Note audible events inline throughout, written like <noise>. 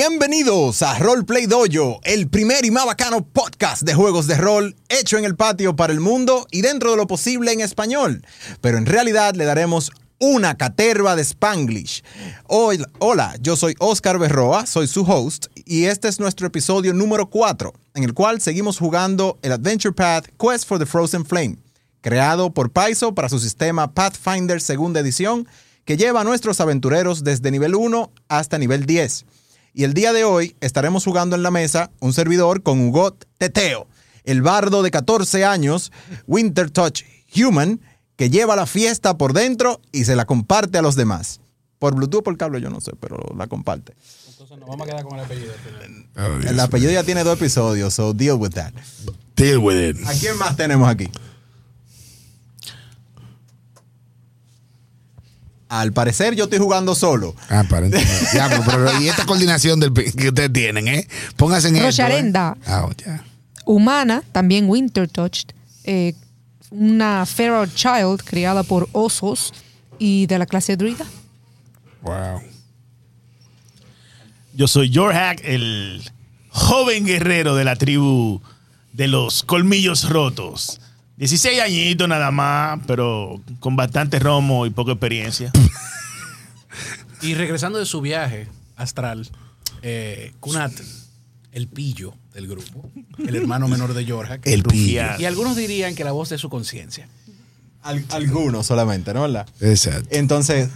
Bienvenidos a Roleplay Dojo, el primer y más bacano podcast de juegos de rol hecho en el patio para el mundo y dentro de lo posible en español. Pero en realidad le daremos una caterva de Spanglish. Hoy- Hola, yo soy Oscar Berroa, soy su host y este es nuestro episodio número 4, en el cual seguimos jugando el Adventure Path Quest for the Frozen Flame, creado por Paizo para su sistema Pathfinder segunda edición, que lleva a nuestros aventureros desde nivel 1 hasta nivel 10. Y el día de hoy estaremos jugando en la mesa un servidor con Hugot Teteo, el bardo de 14 años, Winter Touch Human, que lleva la fiesta por dentro y se la comparte a los demás. Por Bluetooth o por cable, yo no sé, pero la comparte. Entonces nos vamos a quedar con el apellido. Oh, El apellido ya tiene dos episodios, so deal with that. Deal with it. ¿A quién más tenemos aquí? Al parecer yo estoy jugando solo. Ah, aparentemente. Ya, pero, pero, y esta coordinación del, que ustedes tienen, ¿eh? Pónganse en esto, ¿eh? Rocharenda. Ah, ya. humana, también Winter Touched, eh, una feral child criada por osos y de la clase druida. Wow. Yo soy Jorhack, el joven guerrero de la tribu de los colmillos rotos. 16 añitos nada más, pero con bastante romo y poca experiencia. <laughs> Y regresando de su viaje astral, eh, Kunat, el pillo del grupo, el hermano menor de Jorja. El pillo. Y algunos dirían que la voz de su conciencia. Al- algunos solamente, ¿no? ¿Verdad? Exacto. Entonces,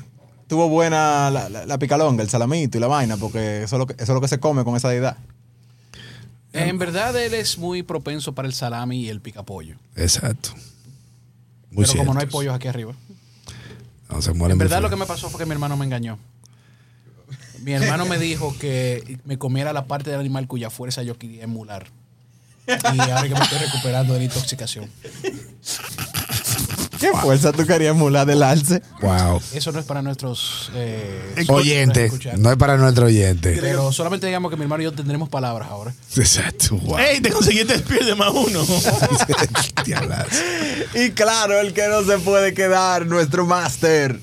tuvo buena la, la- la picalonga, el salamito y la vaina, porque eso es, lo que, eso es lo que se come con esa deidad. En verdad, él es muy propenso para el salami y el picapollo. Exacto. Muy Pero como no hay pollos aquí arriba. No, se mueren En verdad, lo que me pasó fue que mi hermano me engañó. Mi hermano me dijo que me comiera la parte del animal cuya fuerza yo quería emular. Y ahora que me estoy recuperando de la intoxicación. ¿Qué fuerza tú querías emular del alce? Wow. Eso no es para nuestros eh, Oyente. escuchar. No es para nuestro oyente. Pero solamente digamos que mi hermano y yo tendremos palabras ahora. Exacto. Wow. ¡Ey, te conseguiste el spear de más uno! <laughs> Y claro, el que no se puede quedar, nuestro máster.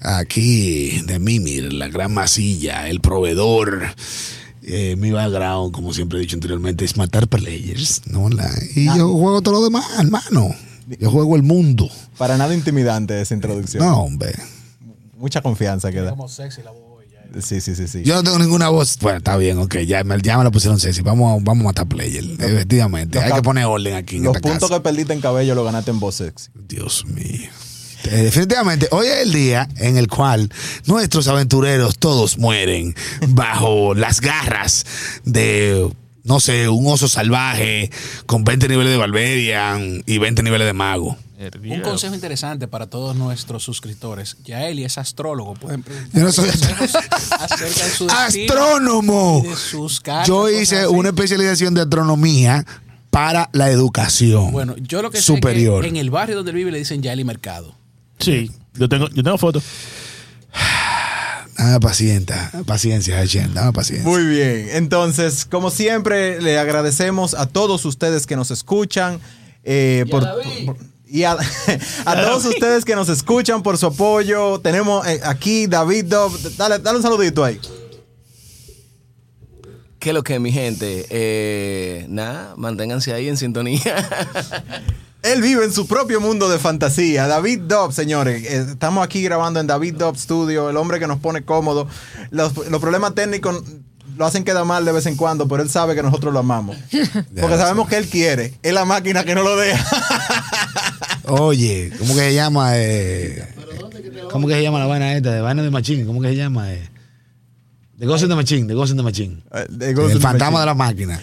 Aquí, de Mimir, la gran masilla, el proveedor. Eh, mi background, como siempre he dicho anteriormente, es matar players. ¿no? La- y yo juego todo lo demás, hermano. Yo juego el mundo. Para nada intimidante esa introducción. No, hombre. Mucha confianza que da. Como sexy la voz. ya. Sí, sí, sí, sí. Yo no tengo ninguna voz. Bueno, está bien, ok. Ya me, ya me la pusieron sexy. Vamos, a- vamos a matar players. Efectivamente. Hay que poner orden aquí en Los esta puntos casa. que perdiste en cabello los ganaste en voz sexy. Dios mío. Eh, definitivamente, hoy es el día en el cual nuestros aventureros todos mueren bajo las garras de, no sé, un oso salvaje con 20 niveles de Valverian y 20 niveles de mago. Un consejo interesante para todos nuestros suscriptores. Ya Eli es astrólogo. Pueden preguntar Yo no soy consejos acerca de su destino ¡Astrónomo! y de sus cartas, Yo hice una especialización de astronomía para la educación Bueno, yo lo que sé superior. es que en el barrio donde vive le dicen ya Eli Mercado. Sí, yo tengo, yo tengo fotos. Dame paciencia, paciencia, Hashem, dame paciencia. Muy bien. Entonces, como siempre, le agradecemos a todos ustedes que nos escuchan. eh, por, por- y a, <laughs> a todos ustedes que nos escuchan por su apoyo. Tenemos eh, aquí David Dov. Dale, dale un saludito ahí. ¿Qué es lo que, mi gente? Eh, nada, manténganse ahí en sintonía. <laughs> Él vive en su propio mundo de fantasía. David Dobb, señores. eh, Estamos aquí grabando en David Dobb Studio, el hombre que nos pone cómodo. Los, los problemas técnicos lo hacen quedar mal de vez en cuando, pero él sabe que nosotros lo amamos. <laughs> Porque sabemos que él quiere. Es la máquina que no lo deja. <laughs> Oye, ¿cómo que se llama? Eh, ¿Cómo que se llama la vaina esta? De vaina de machín. ¿Cómo que se llama? Eh, de Ghost in the Machine, de Ghost in the Machine. In El the fantasma de la máquina.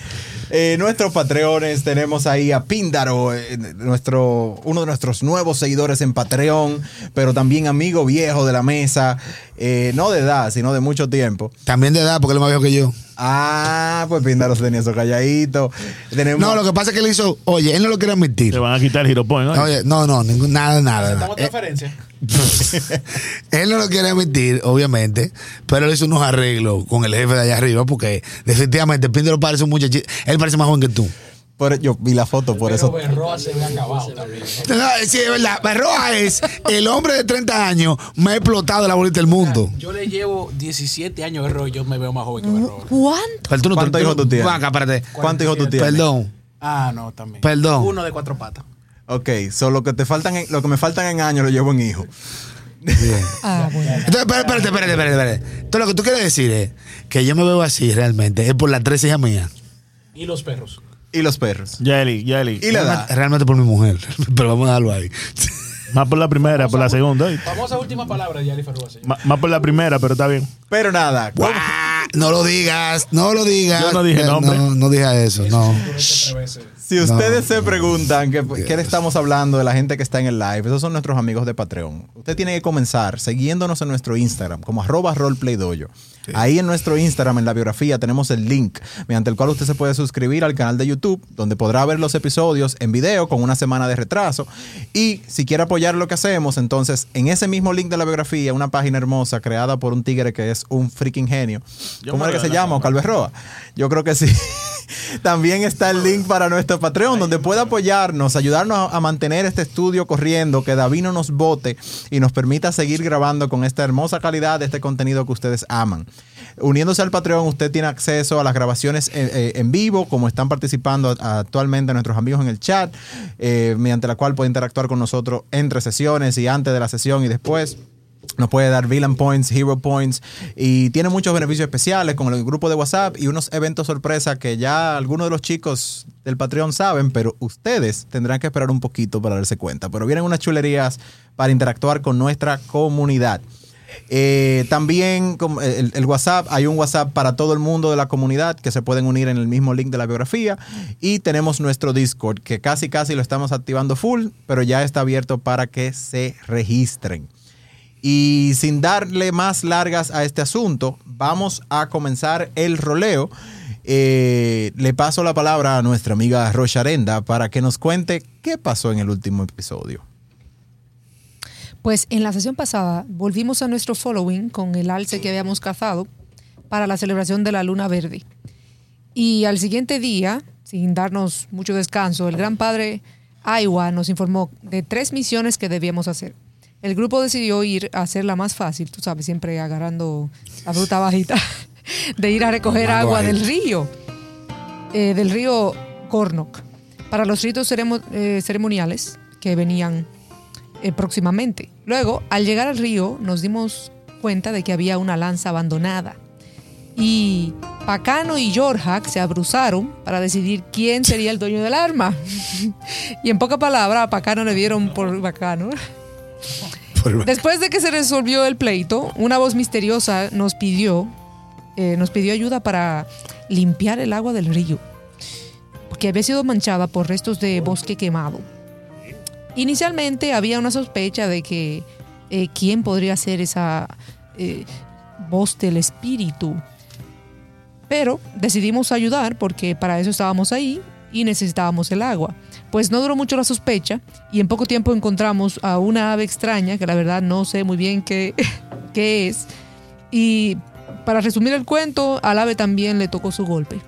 Eh, nuestros patreones, tenemos ahí a Píndaro, eh, nuestro, uno de nuestros nuevos seguidores en Patreon, pero también amigo viejo de la mesa, eh, no de edad, sino de mucho tiempo. También de edad, porque él es más viejo que yo. Ah, pues Píndaro se tenía eso calladito. Tenemos, No, lo que pasa es que él hizo, oye, él no lo quiere admitir. Te van a quitar el Hero Point, ¿no? Oye, no, no, ningún, nada, nada. nada. Estamos en transferencia. <laughs> Él no lo quiere admitir, obviamente, pero él hizo unos arreglos con el jefe de allá arriba porque definitivamente Píndaro parece un muchachito. Él parece más joven que tú. Por- yo vi la foto, por Pero eso. Berroa se ve acabado también. No, sí, es verdad. Berroa es el hombre de 30 años más explotado de la bolita del mundo. Yo le llevo 17 años de Berroa y yo me veo más joven que Berroa. ¿Cuánto? Pero tú no te- ¿Cuántos hijos tú tienes? Ven acá, espérate. ¿Cuántos hijos tú tienes? Perdón. Ah, no, también. Perdón. Uno de cuatro patas. Ok, so lo que te faltan, en- lo que me faltan en años lo llevo en hijo. <laughs> Ah, bueno. Entonces, espérate, espérate, espérate, espérate, espérate. Entonces, lo que tú quieres decir es que yo me veo así realmente. Es por las tres hijas mías. Y los perros. Y los perros. Yeli, Yeli. Y la edad. Realmente, por mi mujer. <laughs> Pero vamos a dejarlo ahí. Más por la primera, por la segunda. Famosa última palabra de Yali. Ma- Más por la primera, pero está bien. Pero nada, ¡Guau! No lo digas, no lo digas. Yo no dije nombre. No, no dije eso, no. Si ustedes se preguntan que- qué le estamos hablando de la gente que está en el live, esos son nuestros amigos de Patreon. Usted tiene que comenzar siguiéndonos en nuestro Instagram como arroba roleplaydoyo. Ahí en nuestro Instagram, en la biografía, tenemos el link mediante el cual usted se puede suscribir al canal de YouTube, donde podrá ver los episodios en video con una semana de retraso. Y si quiere apoyar lo que hacemos, entonces en ese mismo link de la biografía, una página hermosa creada por un tigre que es un freaking genio. Yo ¿Cómo es que se la llama? Calves Roa. Yo creo que sí. <laughs> También está el link para nuestro Patreon, donde puede apoyarnos, ayudarnos a mantener este estudio corriendo, que David no nos vote y nos permita seguir grabando con esta hermosa calidad de este contenido que ustedes aman. Uniéndose al Patreon, usted tiene acceso a las grabaciones eh, eh, en vivo, como están participando actualmente nuestros amigos en el chat, eh, mediante la cual puede interactuar con nosotros entre sesiones y antes de la sesión y después. Nos puede dar Villain Points, Hero Points y tiene muchos beneficios especiales como el grupo de WhatsApp y unos eventos sorpresa que ya algunos de los chicos del Patreon saben, pero ustedes tendrán que esperar un poquito para darse cuenta. Pero vienen unas chulerías para interactuar con nuestra comunidad. Eh, también el WhatsApp, hay un WhatsApp para todo el mundo de la comunidad que se pueden unir en el mismo link de la biografía. Y tenemos nuestro Discord que casi casi lo estamos activando full, pero ya está abierto para que se registren. Y sin darle más largas a este asunto, vamos a comenzar el roleo. Eh, le paso la palabra a nuestra amiga Rocha Arenda para que nos cuente qué pasó en el último episodio. Pues en la sesión pasada volvimos a nuestro following con el alce que habíamos cazado para la celebración de la luna verde. Y al siguiente día, sin darnos mucho descanso, el gran padre Aiwa nos informó de tres misiones que debíamos hacer. El grupo decidió ir a hacer la más fácil, tú sabes, siempre agarrando la fruta bajita, <laughs> de ir a recoger agua del río, eh, del río Cornoc, para los ritos eh, ceremoniales que venían eh, próximamente. Luego, al llegar al río, nos dimos cuenta de que había una lanza abandonada. Y Pacano y Jorjak se abruzaron para decidir quién sería el dueño del arma. <laughs> y en poca palabra, a Pacano le dieron por bacano. Después de que se resolvió el pleito, una voz misteriosa nos pidió, eh, nos pidió ayuda para limpiar el agua del río, porque había sido manchada por restos de bosque quemado. Inicialmente había una sospecha de que eh, quién podría ser esa eh, voz del espíritu, pero decidimos ayudar porque para eso estábamos ahí y necesitábamos el agua. Pues no duró mucho la sospecha y en poco tiempo encontramos a una ave extraña que la verdad no sé muy bien qué, <laughs> qué es. Y para resumir el cuento, al ave también le tocó su golpe.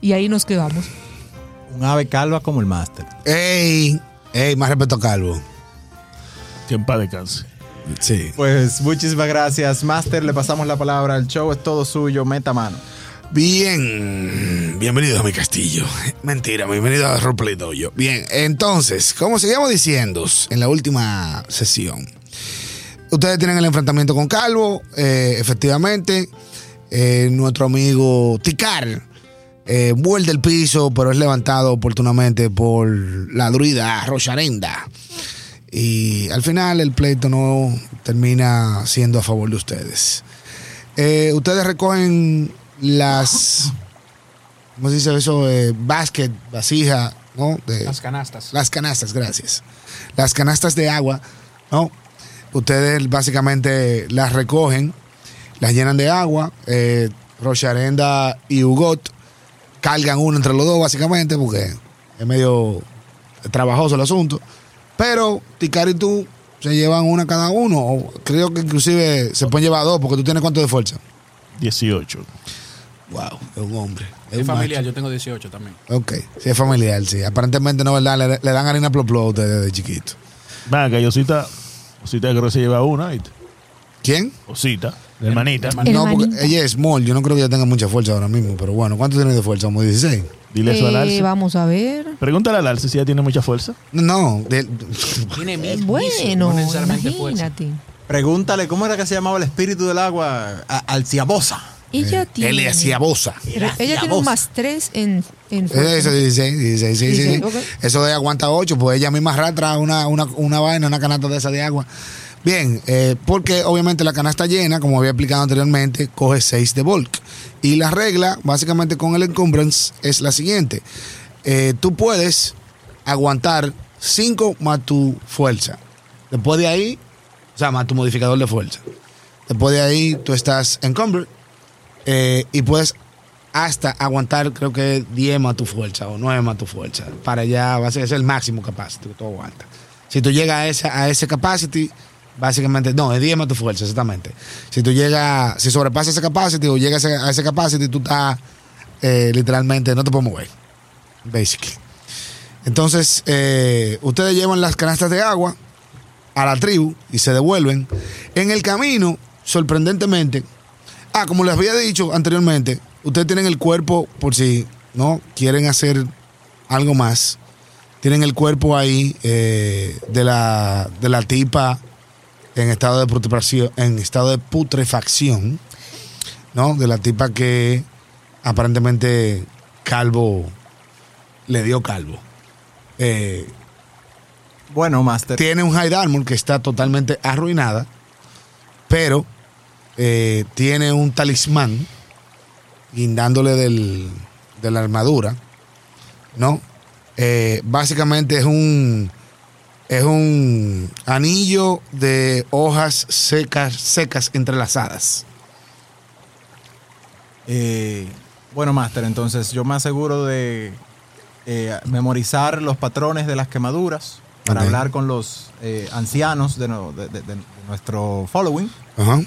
Y ahí nos quedamos. Un ave calva como el máster. ¡Ey! ¡Ey! Más respeto a Calvo. Que en paz descanse. Sí. Pues muchísimas gracias, Master. Le pasamos la palabra. El show es todo suyo. Meta mano. Bien, bienvenidos a mi castillo. <laughs> Mentira, bienvenido a Roleplay Dojo. Bien, entonces, como seguíamos diciendo en la última sesión, ustedes tienen el enfrentamiento con Calvo, eh, efectivamente. eh, nuestro amigo Ticar eh, vuelve del piso, pero es levantado oportunamente por la druida Rocharenda. Y al final el pleito no termina siendo a favor de ustedes. Ustedes recogen las. ¿Cómo se dice eso? Eh, basket, vasija, ¿no? De- Las canastas. las canastas, gracias. Las canastas de agua, ¿no? Ustedes básicamente las recogen, las llenan de agua. Eh, Rocharenda y Hugot cargan uno entre los dos, básicamente, porque es medio trabajoso el asunto. Pero Ticar y tú se llevan una cada uno. O creo que inclusive se pueden llevar dos, porque tú tienes cuánto de fuerza. 18. Wow, es un hombre. Es Es un familiar, yo tengo 18 también. Ok, sí, es familiar, sí. Aparentemente no, ¿verdad? Le, le dan harina plop plop a ustedes desde chiquito. Va, que Osita, Osita creo que se lleva una, ¿viste? ¿Quién? Osita, la hermanita. hermanita. No, porque ella es small. Yo no creo que ella tenga mucha fuerza ahora mismo. Pero bueno, ¿cuánto tiene de fuerza? ¿Como 16? Dile eso al Eh, Alce. vamos a ver. Pregúntale al Alce si ella tiene mucha fuerza. No, de- Tiene mil bueno, no necesariamente fuerza. imagínate. Pregúntale cómo era que se llamaba el espíritu del agua, Alciabosa. Ella tiene. él hacía bosa. pero ella tiene un más 3 en, en fuerza. Eso 16, 16, sí, sí, sí. 16, ok. Eso de aguanta 8, pues ella misma arrastra una, una, una vaina, una canasta de esa de agua. Bien, eh, porque obviamente la canasta llena, como había explicado anteriormente, coge 6 de bulk. Y la regla, básicamente con el encumbrance, es la siguiente. Eh, tú puedes aguantar 5 más tu fuerza. Después de ahí, o sea, más tu modificador de fuerza. Después de ahí, tú estás encumbered eh, y puedes hasta aguantar, creo que 10 más tu fuerza o 9 más tu fuerza. Para allá va es el máximo capacity que tú aguantas. Si tú llegas a ese, a ese capacity, básicamente, no, es 10 más tu fuerza, exactamente. Si tú llegas, si sobrepasas ese capacity o llegas a ese capacity, tú estás eh, literalmente, no te puedes mover. Basically. Entonces, eh, ustedes llevan las canastas de agua a la tribu y se devuelven. En el camino, sorprendentemente, ah, como les había dicho anteriormente, ustedes tienen el cuerpo, por si no quieren hacer algo más, tienen el cuerpo ahí eh, de, la, de la tipa en estado de putrefacción, en estado de putrefacción, ¿no? De la tipa que aparentemente Calvo le dio Calvo. Eh, Bueno, Master. tiene un High Armor que está totalmente arruinada, pero eh, tiene un talismán guindándole del, de la armadura, ¿no? Eh, básicamente es un es un anillo de hojas secas secas entrelazadas. Eh, bueno, Master, entonces yo me aseguro de eh, memorizar los patrones de las quemaduras para hablar con los eh, ancianos de, no- de- de- de nuestro following. Ajá.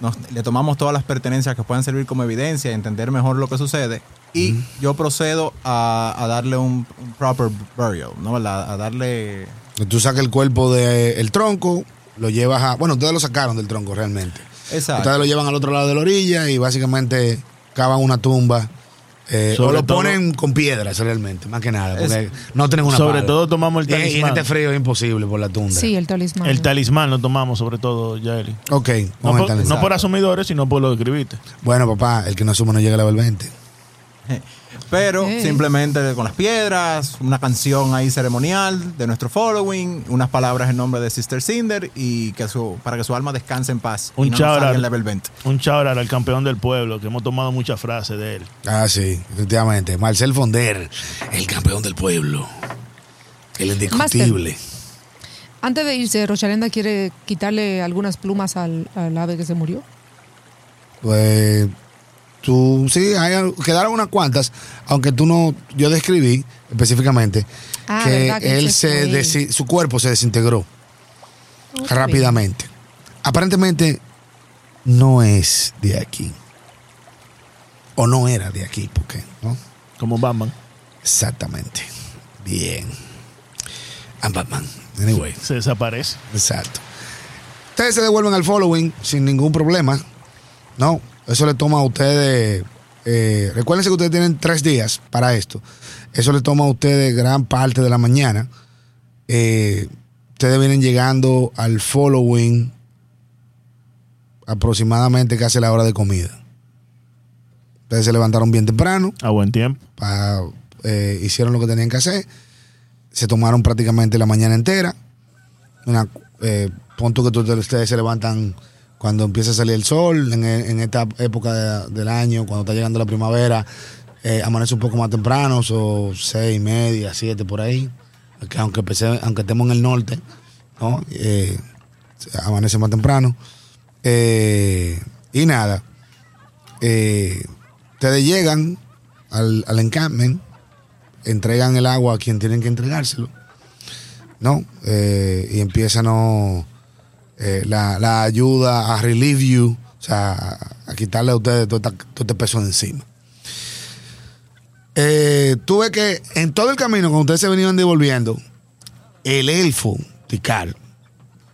Nos- le tomamos todas las pertenencias que puedan servir como evidencia entender mejor lo que sucede. Y yo procedo a, a darle un, un proper burial, ¿no? A darle... Tú sacas el cuerpo del tronco, lo llevas a. Bueno, ustedes lo sacaron del tronco realmente. Exacto. Ustedes lo llevan al otro lado de la orilla y básicamente cavan una tumba. Eh, o lo todo- ponen con piedras realmente, más que nada. Porque Es- no tienen una Sobre pala. todo tomamos el Y- Y en talismán. este frío es imposible por la tundra. Sí, el talismán. El talismán lo tomamos sobre todo, Yaeli. Ok, No, por, talismán. no por asumidores, sino por lo que escribiste. Bueno, papá, el que no suma no llega a level <laughs> 20. Pero simplemente con las piedras, una canción ahí ceremonial de nuestro following, unas palabras en nombre de Sister Cinder y que su, para que su alma descanse en paz. Un y no en level 20. Un chabra al campeón del pueblo, que hemos tomado muchas frases de él. Ah, sí, efectivamente. Marcel Fonder, el campeón del pueblo. El indiscutible. Antes de irse, Rochalenda quiere quitarle algunas plumas al, al ave que se murió. Pues tú, sí, hay, quedaron unas cuantas, aunque tú no, yo describí específicamente Ah, que, él se desi- su cuerpo se desintegró rápidamente. Aparentemente no es de aquí. O no era de aquí, porque, ¿no? Como Batman. Exactamente. Bien. I'm Batman. Anyway. Se desaparece. Exacto. Ustedes se devuelven al following sin ningún problema. No, eso le toma a ustedes. eh, recuérdense que ustedes tienen tres días para esto. Eso le toma a ustedes gran parte de la mañana. Eh, ustedes vienen llegando al following aproximadamente casi la hora de comida. Ustedes se levantaron bien temprano A buen tiempo. eh, hicieron lo que tenían que hacer, se tomaron prácticamente la mañana entera. Una, eh, punto que ustedes se levantan cuando empieza a salir el sol, en, en esta época de- del año, cuando está llegando la primavera, eh, amanece un poco más temprano, o seis y media, siete por ahí, que aunque, empecé- aunque estemos en el norte, ¿no? Eh, amanece más temprano. Eh, y nada, eh, ustedes llegan al, al encampment, entregan el agua a quien tienen que entregárselo, ¿no? Y empiezan ¿no? Eh, la, la ayuda a relieve you, o sea, a, quitarle a ustedes todo, este peso de encima. Eh, tuve que, en todo el camino, cuando ustedes se venían devolviendo, el elfo, Ticar,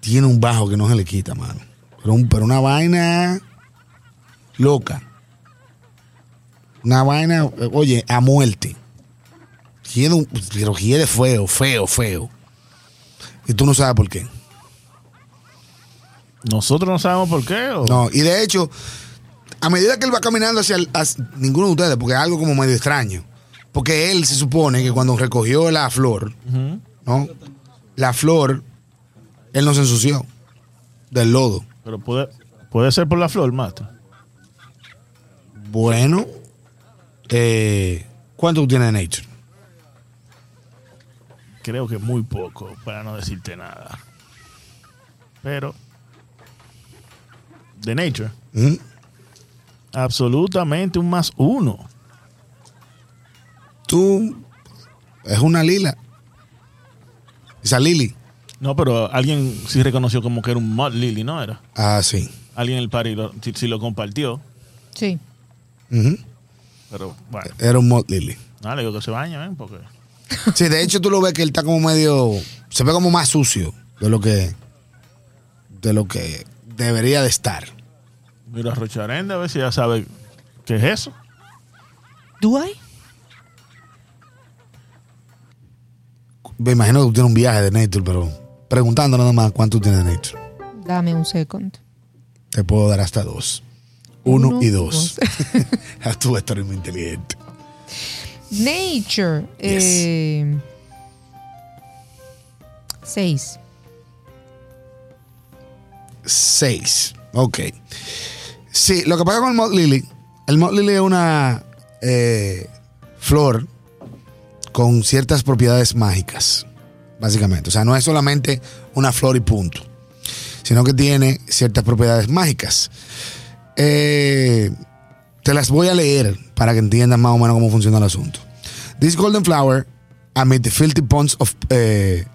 tiene un bajo que no se le quita, mano. Pero, un- pero una vaina loca. Una vaina, eh, oye, a muerte. Tiene un, pero quiere feo, feo, feo. Y tú no sabes por qué. Nosotros no sabemos por qué. o- No, y de hecho, a medida que él va caminando hacia, el- hacia- ninguno de ustedes, porque es algo como medio extraño. Porque él se supone que cuando recogió la flor. ¿no? La flor, él no se ensució del lodo. Pero puede, puede ser por la flor, maestro. Bueno, eh, ¿cuánto tú tienes de Nature? Creo que muy poco, para no decirte nada. Pero. De Nature. ¿Mm? Absolutamente un más uno. Tú, es una lila. Esa Lily. No, pero alguien sí reconoció como que era un Mod Lily, ¿no era? Ah, sí. Alguien en el party lo, sí, sí lo compartió. Sí. Pero bueno, Era un Mod Lily. nada, le digo que se baña, ¿eh? Porque. Sí, de hecho tú lo ves que él está como medio, se ve como más sucio de lo que, de lo que debería de estar. Mira a Rocharenda a ver si ya sabe qué es eso. ¿Do I? Me imagino que tú tienes un viaje de Nature, pero preguntando nada más cuánto tienes de Nature. Dame un second. Te puedo dar hasta dos. Uno, Uno, y dos. tú eres <laughs> muy inteligente. Nature. eh, seis. Seis. Ok. Sí, lo que pasa con el Mod Lily, el Mod Lily es una eh, flor con ciertas propiedades mágicas, básicamente. O sea, no es solamente una flor y punto, sino que tiene ciertas propiedades mágicas. Eh, te las voy a leer para que entiendan más o menos cómo funciona el asunto. This golden flower, amid filthy ponds of eh,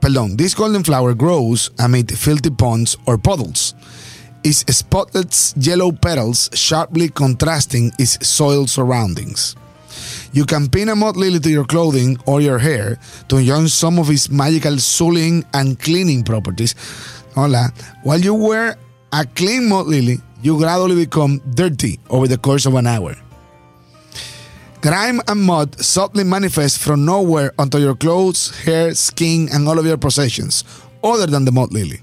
perdón, this golden flower grows amid filthy ponds or puddles. Its spotless yellow petals sharply contrasting its soiled surroundings. You can pin a mud lily to your clothing or your hair to enjoy some of its magical sullying and cleaning properties. Hola. While you wear a clean mud lily, you gradually become dirty over the course of an hour. Grime and mud subtly manifest from nowhere onto your clothes, hair, skin, and all of your possessions, other than the mud lily.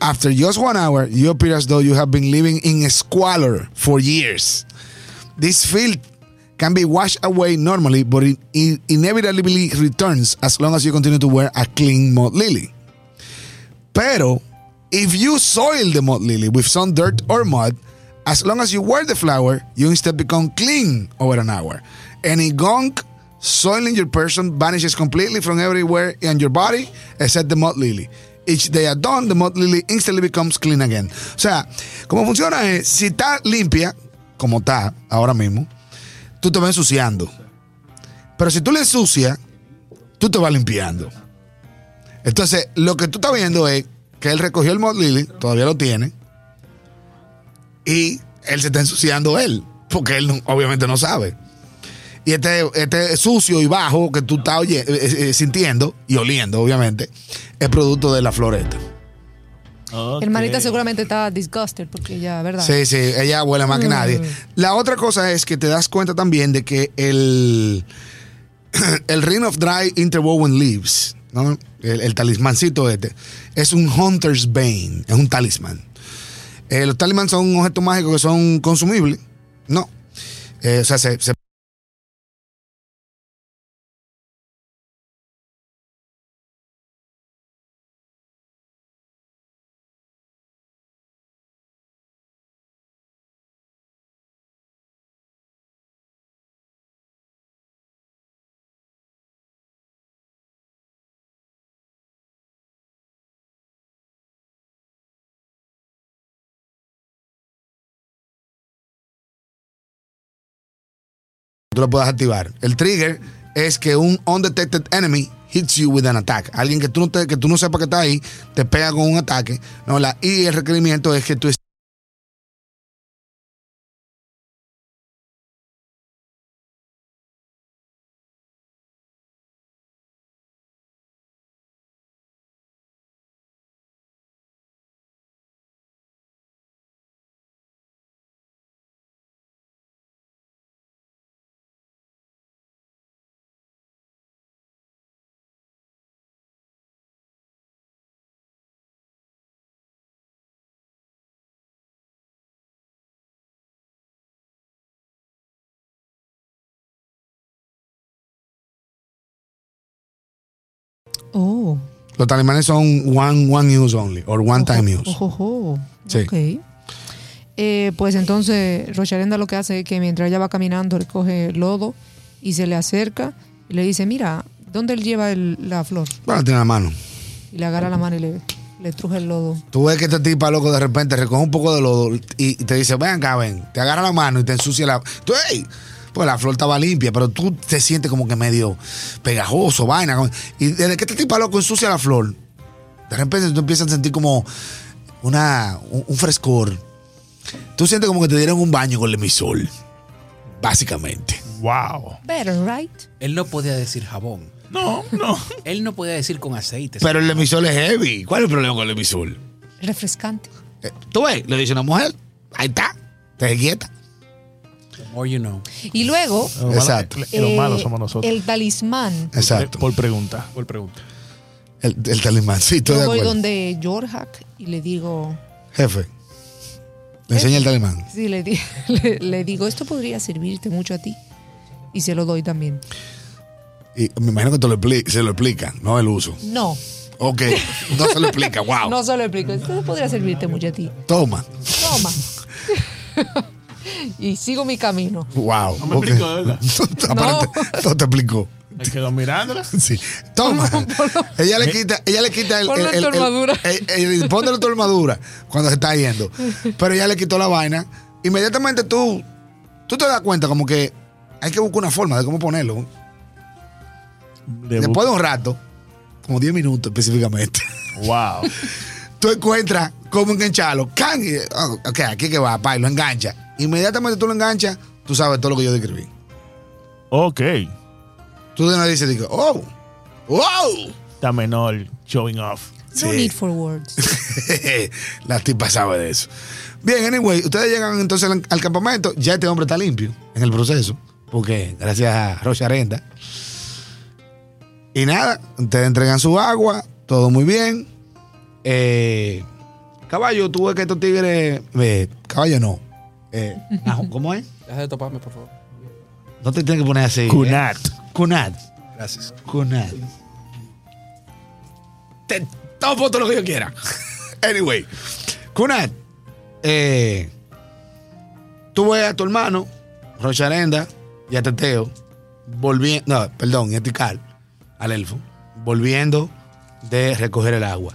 After just one hour, you appear as though you have been living in squalor for years. This filth can be washed away normally, but it, it inevitably returns as long as you continue to wear a clean mud lily. Pero, if you soil the mud lily with some dirt or mud, as long as you wear the flower, you instead become clean over an hour. Any gunk soiling your person vanishes completely from everywhere in your body except the mud lily. Each day at dawn, the mud lily instantly becomes clean again. O sea, como funciona es, si está limpia, como está ahora mismo, tú te vas ensuciando. Pero si tú le ensucias, tú te vas limpiando. Entonces, lo que tú estás viendo es que él recogió el mud lily, todavía lo tiene, y él se está ensuciando él, porque él obviamente no sabe. Y este, este sucio y bajo que tú estás oye- eh, eh, sintiendo y oliendo, obviamente, es producto de la floreta. Ok. Hermanita seguramente está disgusted porque ya, ¿verdad? Sí, sí, ella huele más que nadie. La otra cosa es que te das cuenta también de que el, <clears throat> el Ring of Dry Interwoven Leaves, ¿no? el, el talismancito este, es un Hunter's Bane, es un talismán. Eh, los talismans son objetos mágicos que son consumibles. No. Eh, o sea, se, se tú lo puedas activar. El trigger es que un undetected enemy hits you with an attack. Alguien que tú no, te- que tú no sepas que está ahí, te pega con un ataque. ¿no? La, y el requerimiento es que tú Oh. Los talismanes son one, one use only, or one time use. Ojo, ojo. Sí. Ok. Eh, pues entonces Rocharenda lo que hace es que mientras ella va caminando recoge lodo y se le acerca y le dice, mira, ¿dónde él lleva el- la flor? Bueno, tiene la mano. Y le agarra la mano y le, le truje el lodo. Tú ves que este tipa, loco, de repente recoge un poco de lodo y, te dice, ven acá, ven. Te agarra la mano y te ensucia la... Tú, ey, pues la flor estaba limpia, pero tú te sientes como que medio pegajoso, vaina. Y desde que este tipa, loco, ensucia la flor, de repente tú empiezas a sentir como una, un, un frescor. Tú sientes como que te dieron un baño con lemisol, básicamente. Wow. Better, right? Él no podía decir jabón. No, no. Él no podía decir con aceite. Pero el lemisol es heavy. ¿Cuál es el problema con el lemisol? Refrescante. Eh, Tú ves, le dice una mujer, ahí está, te quieta. The more you know. Y luego, Los Exacto. malos- Los malos somos nosotros. el talismán. Exacto. Por pregunta. ¿Cuál pregunta? El, el talismán, sí, estoy Yo de voy acuerdo. donde Jorhak y le digo, Jefe, le enseña el talismán. sí, le, di- <laughs> le, le digo, esto podría servirte mucho a ti. Y se lo doy también. Y me imagino que te lo se lo explica, no el uso. No, Ok, no se lo explica, <laughs> wow. no se lo explico. Esto podría servirte mucho a ti. Toma, Toma. <laughs> <laughs> y sigo mi camino. wow. No me ok. explicó, ¿verdad? <laughs> No te explicó. Me quedó mirándola. <laughs> Sí. Toma. ella le quita, ella le quita el, Ponle el- el- tu el- armadura. el- el- ponle tu armadura cuando se está yendo. Pero ella le quitó la vaina. Inmediatamente tú, tú te das cuenta como que hay que buscar una forma de cómo ponerlo. De Después de un rato, como 10 minutos específicamente, Wow. tú encuentras cómo engancharlo. ¡Can! Y, oh, ok, aquí que va, pa, y lo engancha. Inmediatamente tú lo enganchas, tú sabes todo lo que yo describí. Ok. Tú de una dices, digo, oh, wow. Está menor showing off. No Sí. need for words. <laughs> La tipa sabe de eso. Bien, anyway, ustedes llegan entonces al, al campamento. Ya este hombre está limpio en el proceso. Porque gracias a Rocha Arenda. Y nada, ustedes entregan su agua. Todo muy bien. Eh, caballo, tú ves que estos tigres. eh, caballo no. Eh, ¿Cómo es? Deja de toparme, por favor. No te tienes que poner así. ¿eh? Kunat. Kunat. Gracias. Kunat. Te tomo todo lo que yo quiera. anyway, Kunat, eh, tú ves a tu hermano, Rocharenda y a Teteo, volviendo, no, perdón, y a Tikal, al elfo, volviendo de recoger el agua.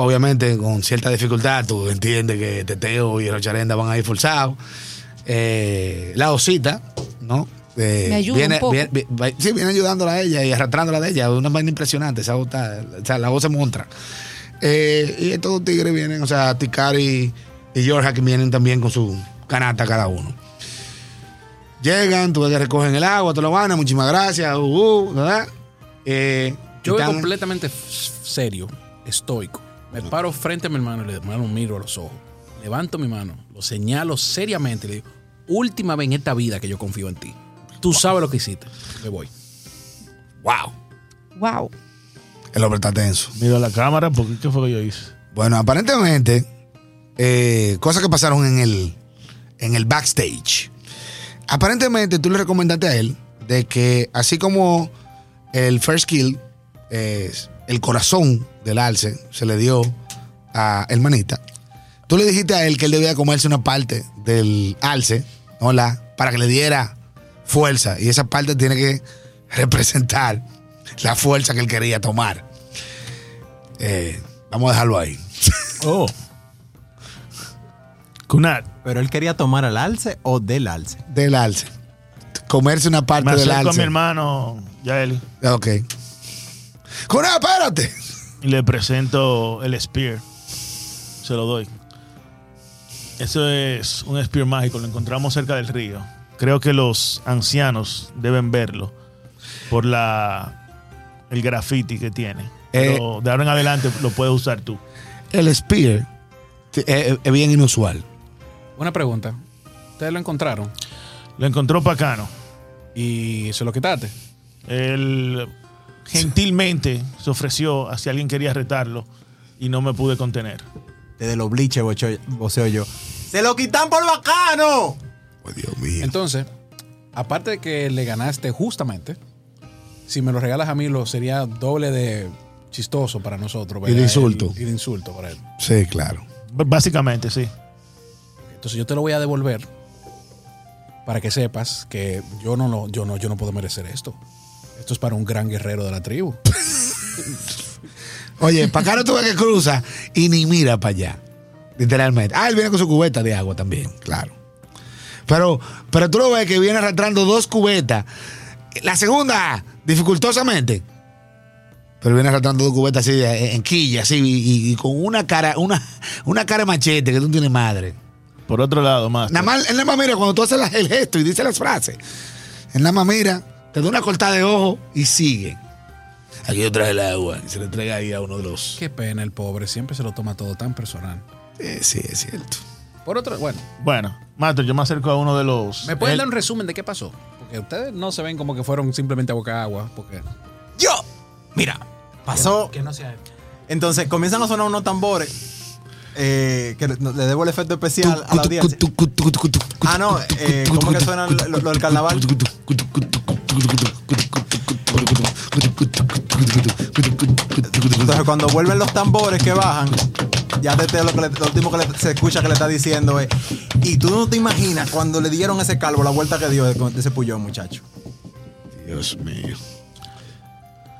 Obviamente, con cierta dificultad, tú entiendes que Teteo y Rocharenda van a ir forzados. Eh, la osita, ¿no? Eh, Me ayuda viene, un poco. viene- vi- vi- sí, viene ayudándola a ella y arrastrándola de ella. Una vaina impresionante. Esa está- o sea, la voz se montra. Eh, y estos dos tigres vienen, o sea, Tikari y Georgia que vienen también con su canasta cada uno. Llegan, tú ves que recogen el agua, te lo van, muchísimas gracias, uh, uh, ¿verdad? Eh, Yo voy completamente serio, estoico. Me paro frente a mi hermano y le mano miro a los ojos. Levanto mi mano, lo señalo seriamente y le digo, última vez en esta vida que yo confío en ti. Tú sabes lo que hiciste. Me voy. Wow, Wow. el hombre está tenso. Miro a la cámara porque ¿qué fue que yo hice? Bueno, aparentemente, eh, cosas que pasaron en el, en el backstage. Aparentemente, tú le recomendaste a él de que, así como el first kill, eh, el corazón del alce se le dio a hermanita, tú le dijiste a él que él debía comerse una parte del alce, ¿no? La, para que le diera fuerza. Y esa parte tiene que <laughs> representar la fuerza que él quería tomar. Eh, vamos a dejarlo ahí. <laughs> Oh. Kunat. Pero él quería tomar al alce o del alce. del alce. Comerse una parte Me del acerco a mi alce. hermano Yaeli Ok. Cuna, espérate. y le presento el spear. Se lo doy. Eso es un spear mágico. Lo encontramos cerca del río. Creo que los ancianos deben verlo por la el graffiti que tiene. Pero de ahora en adelante lo puedes usar tú. El spear es, es bien inusual. Una pregunta. Ustedes lo encontraron Lo encontró Pacano. y se lo quitaste. Él gentilmente se ofreció a si alguien quería retarlo y no me pude contener. Desde los bliches voceo yo. ¡Se lo quitan por bacano! Oh, Dios mío. Entonces, aparte de que le ganaste justamente, si me lo regalas a mí, lo sería doble de chistoso para nosotros. Y de ¿verdad? insulto. El- y de insulto para él. Sí, claro. B- Básicamente, sí. Entonces yo te lo voy a devolver para que sepas que yo no, lo- yo no, yo no puedo merecer esto. Esto es para un gran guerrero de la tribu. <laughs> Oye, Pacano tú ves que cruza y ni mira para allá. Literalmente. Ah, él viene con su cubeta de agua también, claro. Pero, pero tú lo ves que viene arrastrando dos cubetas. La segunda, dificultosamente. Pero viene arrastrando dos cubetas así eh, en quilla, así, y, y con una cara, una, una cara de machete que tú no tienes madre. Por otro lado, más. Nada más, él nada más mira cuando tú haces el gesto y dices las frases. Él nada más mira, te da una cortada de ojo y sigue. Aquí yo traje el agua y se le entrega ahí a uno de los. Qué pena el pobre, siempre se lo toma todo tan personal. Eh, sí, es cierto. Por otro, bueno, Bueno, Master, yo me acerco a uno de los. ¿me pueden el- dar un resumen de qué pasó? Porque ustedes no se ven como que fueron simplemente a boca agua, porque Yo. Mira, pasó. que no sea Entonces comienzan a sonar unos tambores. eh, que le, le debo el efecto especial a la audiencia. Ah, no, eh, ¿cómo que suena lo, lo- lo del carnaval? Entonces, cuando vuelven los tambores que bajan, ya desde lo, que le- lo último que le- se escucha que le está diciendo es. Y tú no te imaginas cuando le dieron ese calvo la vuelta que dio de, de ese pullón, muchacho. Dios mío.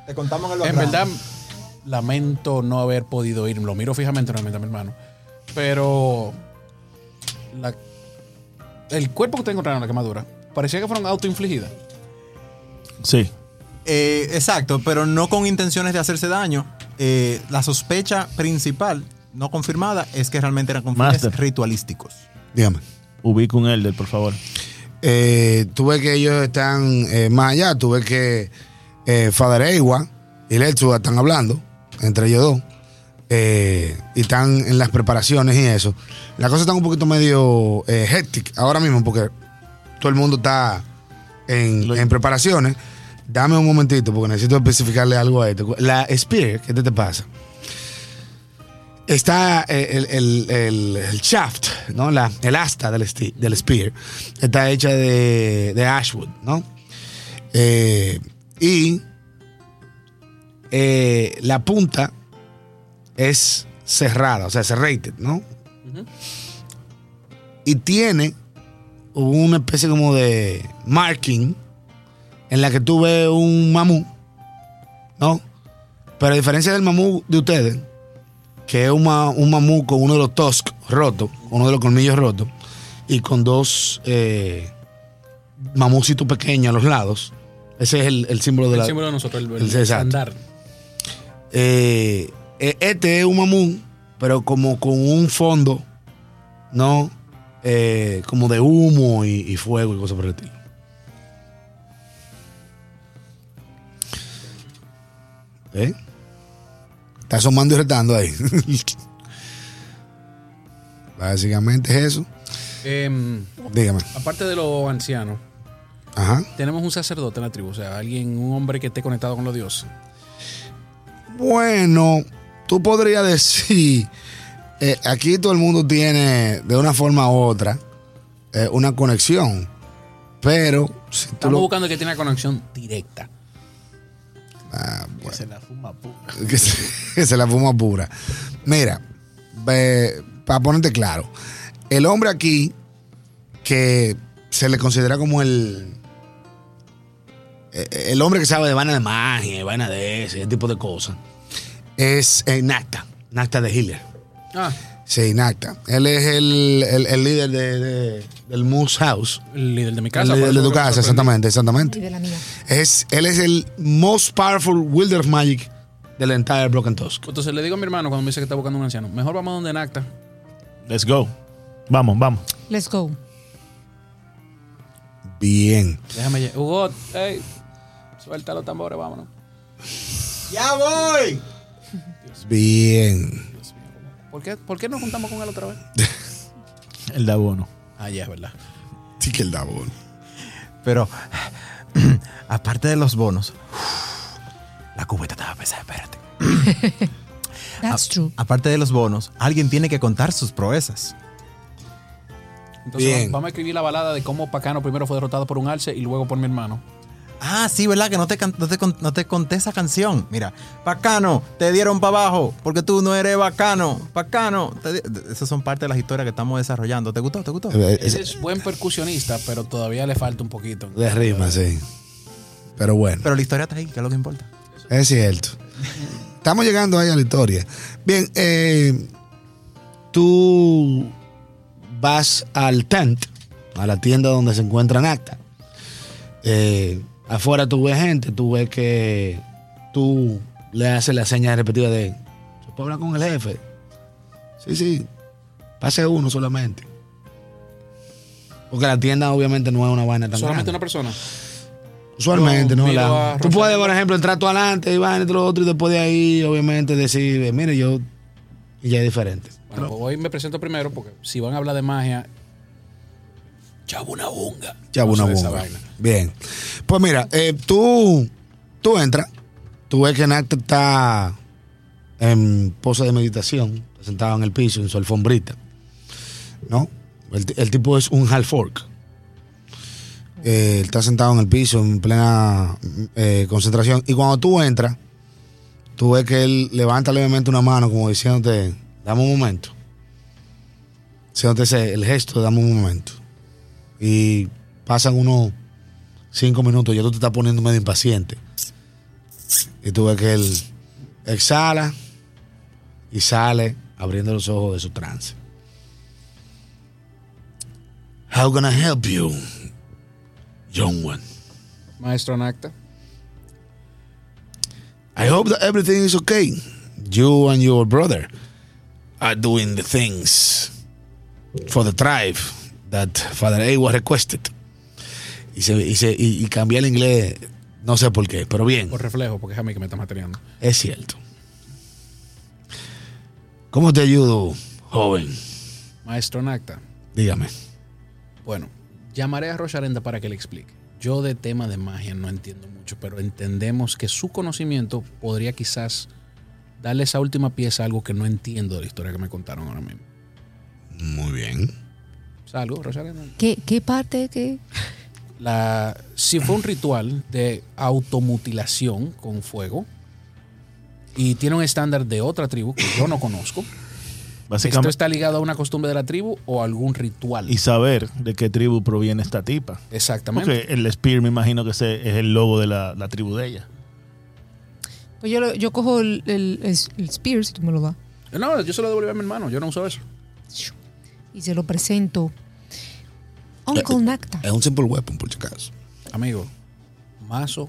Te contamos en el En verdad, lamento no haber podido ir. Lo miro fijamente realmente a mi hermano. Pero la- el cuerpo que tengo en la quemadura parecía que fueron autoinfligidas. Sí. Eh, exacto, pero no con intenciones de hacerse daño. Eh, la sospecha principal, no confirmada, es que realmente eran con fines Master. ritualísticos. Dígame. Ubica un Elder, por favor. Eh, tuve que ellos están eh, más allá. Tuve que eh, Father Ewa y Letsua están hablando, entre ellos dos. eh, y están en las preparaciones y eso. La cosa está un poquito medio eh, hectic ahora mismo porque todo el mundo está en, preparaciones. Dame un momentito porque necesito especificarle algo a esto. La Spear, ¿qué te, te pasa? Está eh, el, el- el- el shaft, ¿no? La, el asta del, del spear está hecha de, de ashwood, ¿no? Eh, y eh, la punta es cerrada, o sea, serrated, ¿no? Y tiene una especie como de marking en la que tú ves un mamú, ¿no? Pero a diferencia del mamú de ustedes, que es un, ma- un mamú con uno de los tusks rotos, uno de los colmillos rotos, y con dos eh, mamucitos pequeños a los lados. Ese es el, el símbolo de El la. símbolo de nosotros, el, el, andar. Eh, eh, este es un mamú, pero como con un fondo, ¿no? Eh, como de humo y, y fuego y cosas por el estilo. ¿Eh? Está asomando y retando ahí. <laughs> Básicamente es eso. Em, Dígame. aparte de los ancianos, Ajá. tenemos un sacerdote en la tribu, o sea, alguien, un hombre que esté conectado con los dioses. Bueno, tú podrías decir, eh, aquí todo el mundo tiene de una forma u otra eh, una conexión, pero si tú Estamos lo... buscando que tiene una conexión directa. Ah, Que se la fuma pura. <laughs> que, se, que se la fuma pura. Mira, para ponerte claro, el hombre aquí que se le considera como el eh, el hombre que sabe de vaina de magia, y vaina de ese tipo de cosas, es eh, Nacta, Nacta de Hitler. Ah, Sí, Nacta. Él es el, el- el líder de, de- del Moose House. el líder de mi El casa. líder por de tu casa, sorprendí. exactamente, Y exactamente. de la mía. Es, él es el most powerful wielder of magic del entire Broken Tusk. Entonces le digo a mi hermano cuando me dice que está buscando un anciano, mejor vamos a donde Nacta. Let's go. Vamos, vamos. Let's go. Bien. Déjame Hugo, hey, suelta los tambores, vámonos. ¡Ya voy! Bien. ¿Por qué, ¿Por qué nos juntamos con él otra vez? <laughs> El de abono. Ah, ya es verdad. Sí que el da bola. Pero, <clears throat> aparte de los bonos, la cubeta estaba pesada, espérate. <laughs> That's true. Aparte de los bonos, alguien tiene que contar sus proezas. Entonces Bien. vamos- vamos a escribir la balada de cómo Pacano primero fue derrotado por un alce y luego por mi hermano. Ah, sí, ¿verdad? Que no te, no, te, no te conté esa canción. Mira, bacano, te dieron para abajo porque tú no eres bacano. Bacano. Esas son parte de las historias que estamos desarrollando. ¿Te gustó? ¿Te gustó? Eh, Él es- es buen percusionista, pero todavía le falta un poquito. De rima, sí. Pero bueno, Pero la historia está ahí, que es lo que importa. es cierto. Estamos llegando ahí a la historia. Bien, eh, tú vas al tent, a la tienda donde se encuentra Nacta. Eh, afuera tú ves gente, tú ves que tú le haces la señal repetida de, ¿se puede hablar con el jefe? Sí, sí, pase uno solamente. Porque la tienda obviamente no es una vaina tan Solamente una persona. Usualmente, Yo ¿no? La- tú puedes, por ejemplo, entrar tú adelante y van entre lo otro y después de ahí, obviamente, decir, mire, yo. Y ya es diferente. Bueno, pues hoy me presento primero porque si van a hablar de magia, bomba. vaina. Bien. Pues mira, eh, tú, tú entras, tú ves que Nacta está en pose de meditación, sentado en el piso, en su alfombrita. ¿No? El, el tipo es un half orc. Eh, él está sentado en el piso en plena eh, concentración. Y cuando tú entras, tú ves que él levanta levemente una mano, como diciéndote, dame un momento. Haciéndote ese- el gesto dame un momento. Y pasan unos cinco minutos, ya tú te estás poniendo medio impaciente. Y tú ves que él exhala y sale abriendo los ojos de su trance. How can I help you, young one? Maestro Anacta. I hope that everything is okay. You and your brother are doing the things for the tribe that Father A was requested. Y, se, y, se- y- y cambié el inglés, no sé por qué, pero bien, Por reflejo, porque es a mí que me está materiando. es cierto. ¿Cómo te ayudo, joven? Maestro Anacta. Dígame. Bueno, llamaré a Rocharenda para que le explique. Yo de tema de magia no entiendo mucho, pero entendemos que su conocimiento podría quizás darle esa última pieza a algo que no entiendo de la historia que me contaron ahora mismo. Muy bien. Salgo, Rocharenda. ¿Qué, qué parte? ¿Qué? La, si fue un ritual de automutilación con fuego y tiene un estándar de otra tribu que yo no conozco, ¿esto está ligado a una costumbre de la tribu o a algún ritual? y saber de qué tribu proviene esta tipa. Exactamente. Porque el Spear me imagino que ese es el logo de la, la tribu de ella. Pues yo, lo- yo cojo el- el spear, si tú me lo das, No, yo se lo devolví a mi hermano, yo no uso eso. Y se lo presento. Uncle Nacta. Es un simple weapon, por si acaso. Amigo, mazo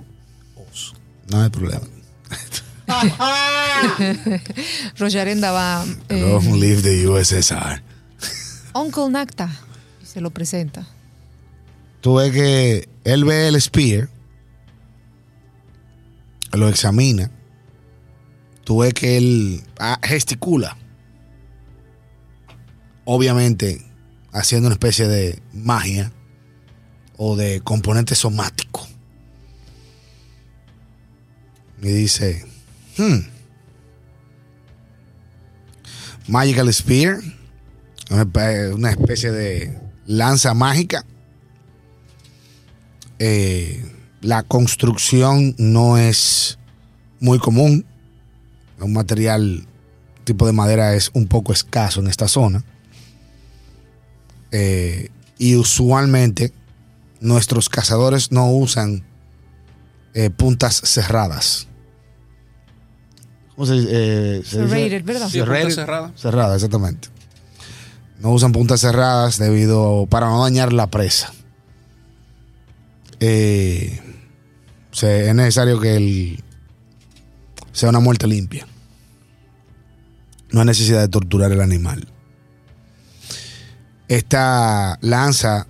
os. No hay problema. <laughs> Rocharenda va. eh, Long live the USSR. Uncle Nacta. Y se lo presenta. tú ves que él ve el spear, lo examina, tú ves que él ah, gesticula, obviamente haciendo una especie de magia o de componente somático. Y dice, hmm, Magical Spear, una espe- una especie de lanza mágica eh, la construcción no es muy común. Un material tipo de madera es un poco escaso en esta zona. Eh, y usualmente nuestros cazadores no usan eh, puntas cerradas. ¿Cómo se dice? Eh, se dice? ¿verdad? Sí, punta Serrated. cerrada. Cerrada, exactamente. No usan puntas cerradas debido para no dañar la presa. Eh, es necesario que el, sea una muerte limpia. No hay necesidad de torturar el animal. Esta lanza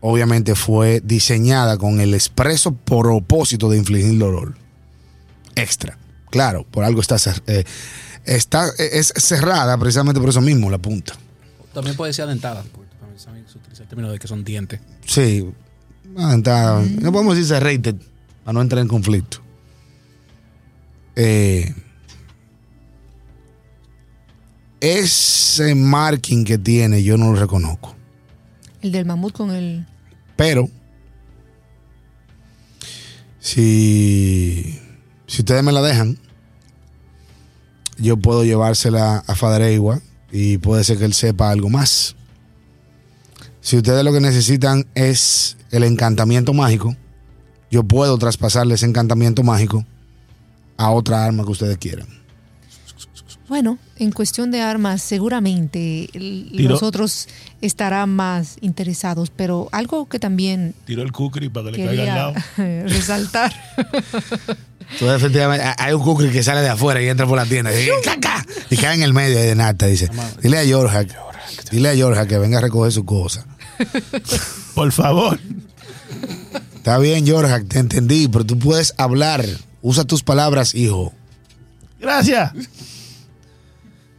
obviamente fue diseñada con el expreso propósito de infligir dolor extra. Claro, por algo está, cer- eh, está es cerrada precisamente por eso mismo la punta. También puede ser adentada, porque también se utiliza el término de que son dientes. Sí, ah, está- no podemos decir rated para no entrar en conflicto. Eh, ese marking que tiene yo no lo reconozco, El del mamut con el. pero Si, si ustedes me la dejan, yo puedo llevársela a Fadaregua y puede ser que él sepa algo más. Si ustedes lo que necesitan es el encantamiento mágico, yo puedo traspasarle ese encantamiento mágico a otra arma que ustedes quieran. Bueno, en cuestión de armas, seguramente el- Tiro. los otros estarán más interesados, pero algo que también Tiró el kukri para que le caiga al lado. <laughs> resaltar. Entonces, efectivamente, hay un kukri que sale de afuera y entra por la tienda y, ¡caca! y cae en el medio de Nata. Dice: Dile a Georgia, dile a Georgia que venga a recoger su cosa. <laughs> Por favor. Está bien, Georgia, te entendí, pero tú puedes hablar. Usa tus palabras, hijo. Gracias.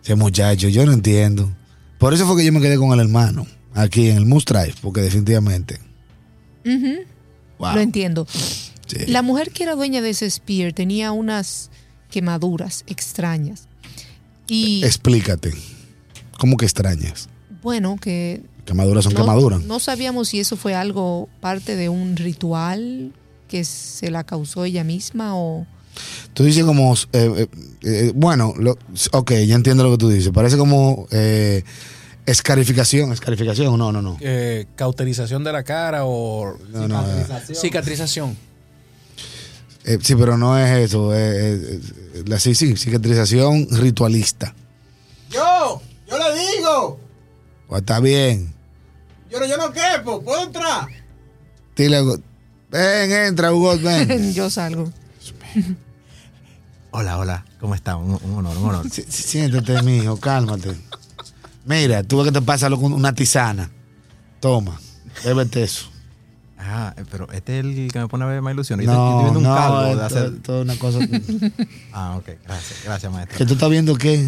Ese muchacho, yo no entiendo. Por eso fue que yo me quedé con el hermano aquí en el Moose Drive, porque definitivamente. Wow. Lo entiendo. Sí. La mujer que era dueña de ese spear tenía unas quemaduras extrañas. Y Explícate. ¿Cómo que extrañas? bueno, que Quemaduras son no, quemaduras. no sabíamos si eso fue algo parte de un ritual que se la causó ella misma o... Tú dices como, eh, eh, eh, bueno, lo- ok, ya entiendo lo que tú dices. Parece como eh, escarificación, escarificación, no, no, no. Eh, cauterización de la cara o No, no, cicatrización. eh, sí, pero no es eso. eh, eh, eh, la sí, sí, cicatrización ritualista. Yo, yo le digo. Pues está bien. Yo no, yo no quepo, ¿puedo entrar? Dile, ven, entra, Hugo, ven. <laughs> Yo salgo. <laughs> Hola, hola, ¿cómo está? Un, un honor, un honor. Sí, Siéntate, mijo, cálmate. Mira, tú ves que te pasa con una tisana. Toma, bébete eso. Ah, pero este es el que me pone a ver más ilusión. Yo No, estoy, viendo un no, calvo de hacer. es una cosa. <laughs> Ah, ok, gracias, gracias, maestro. que tú estás viendo qué?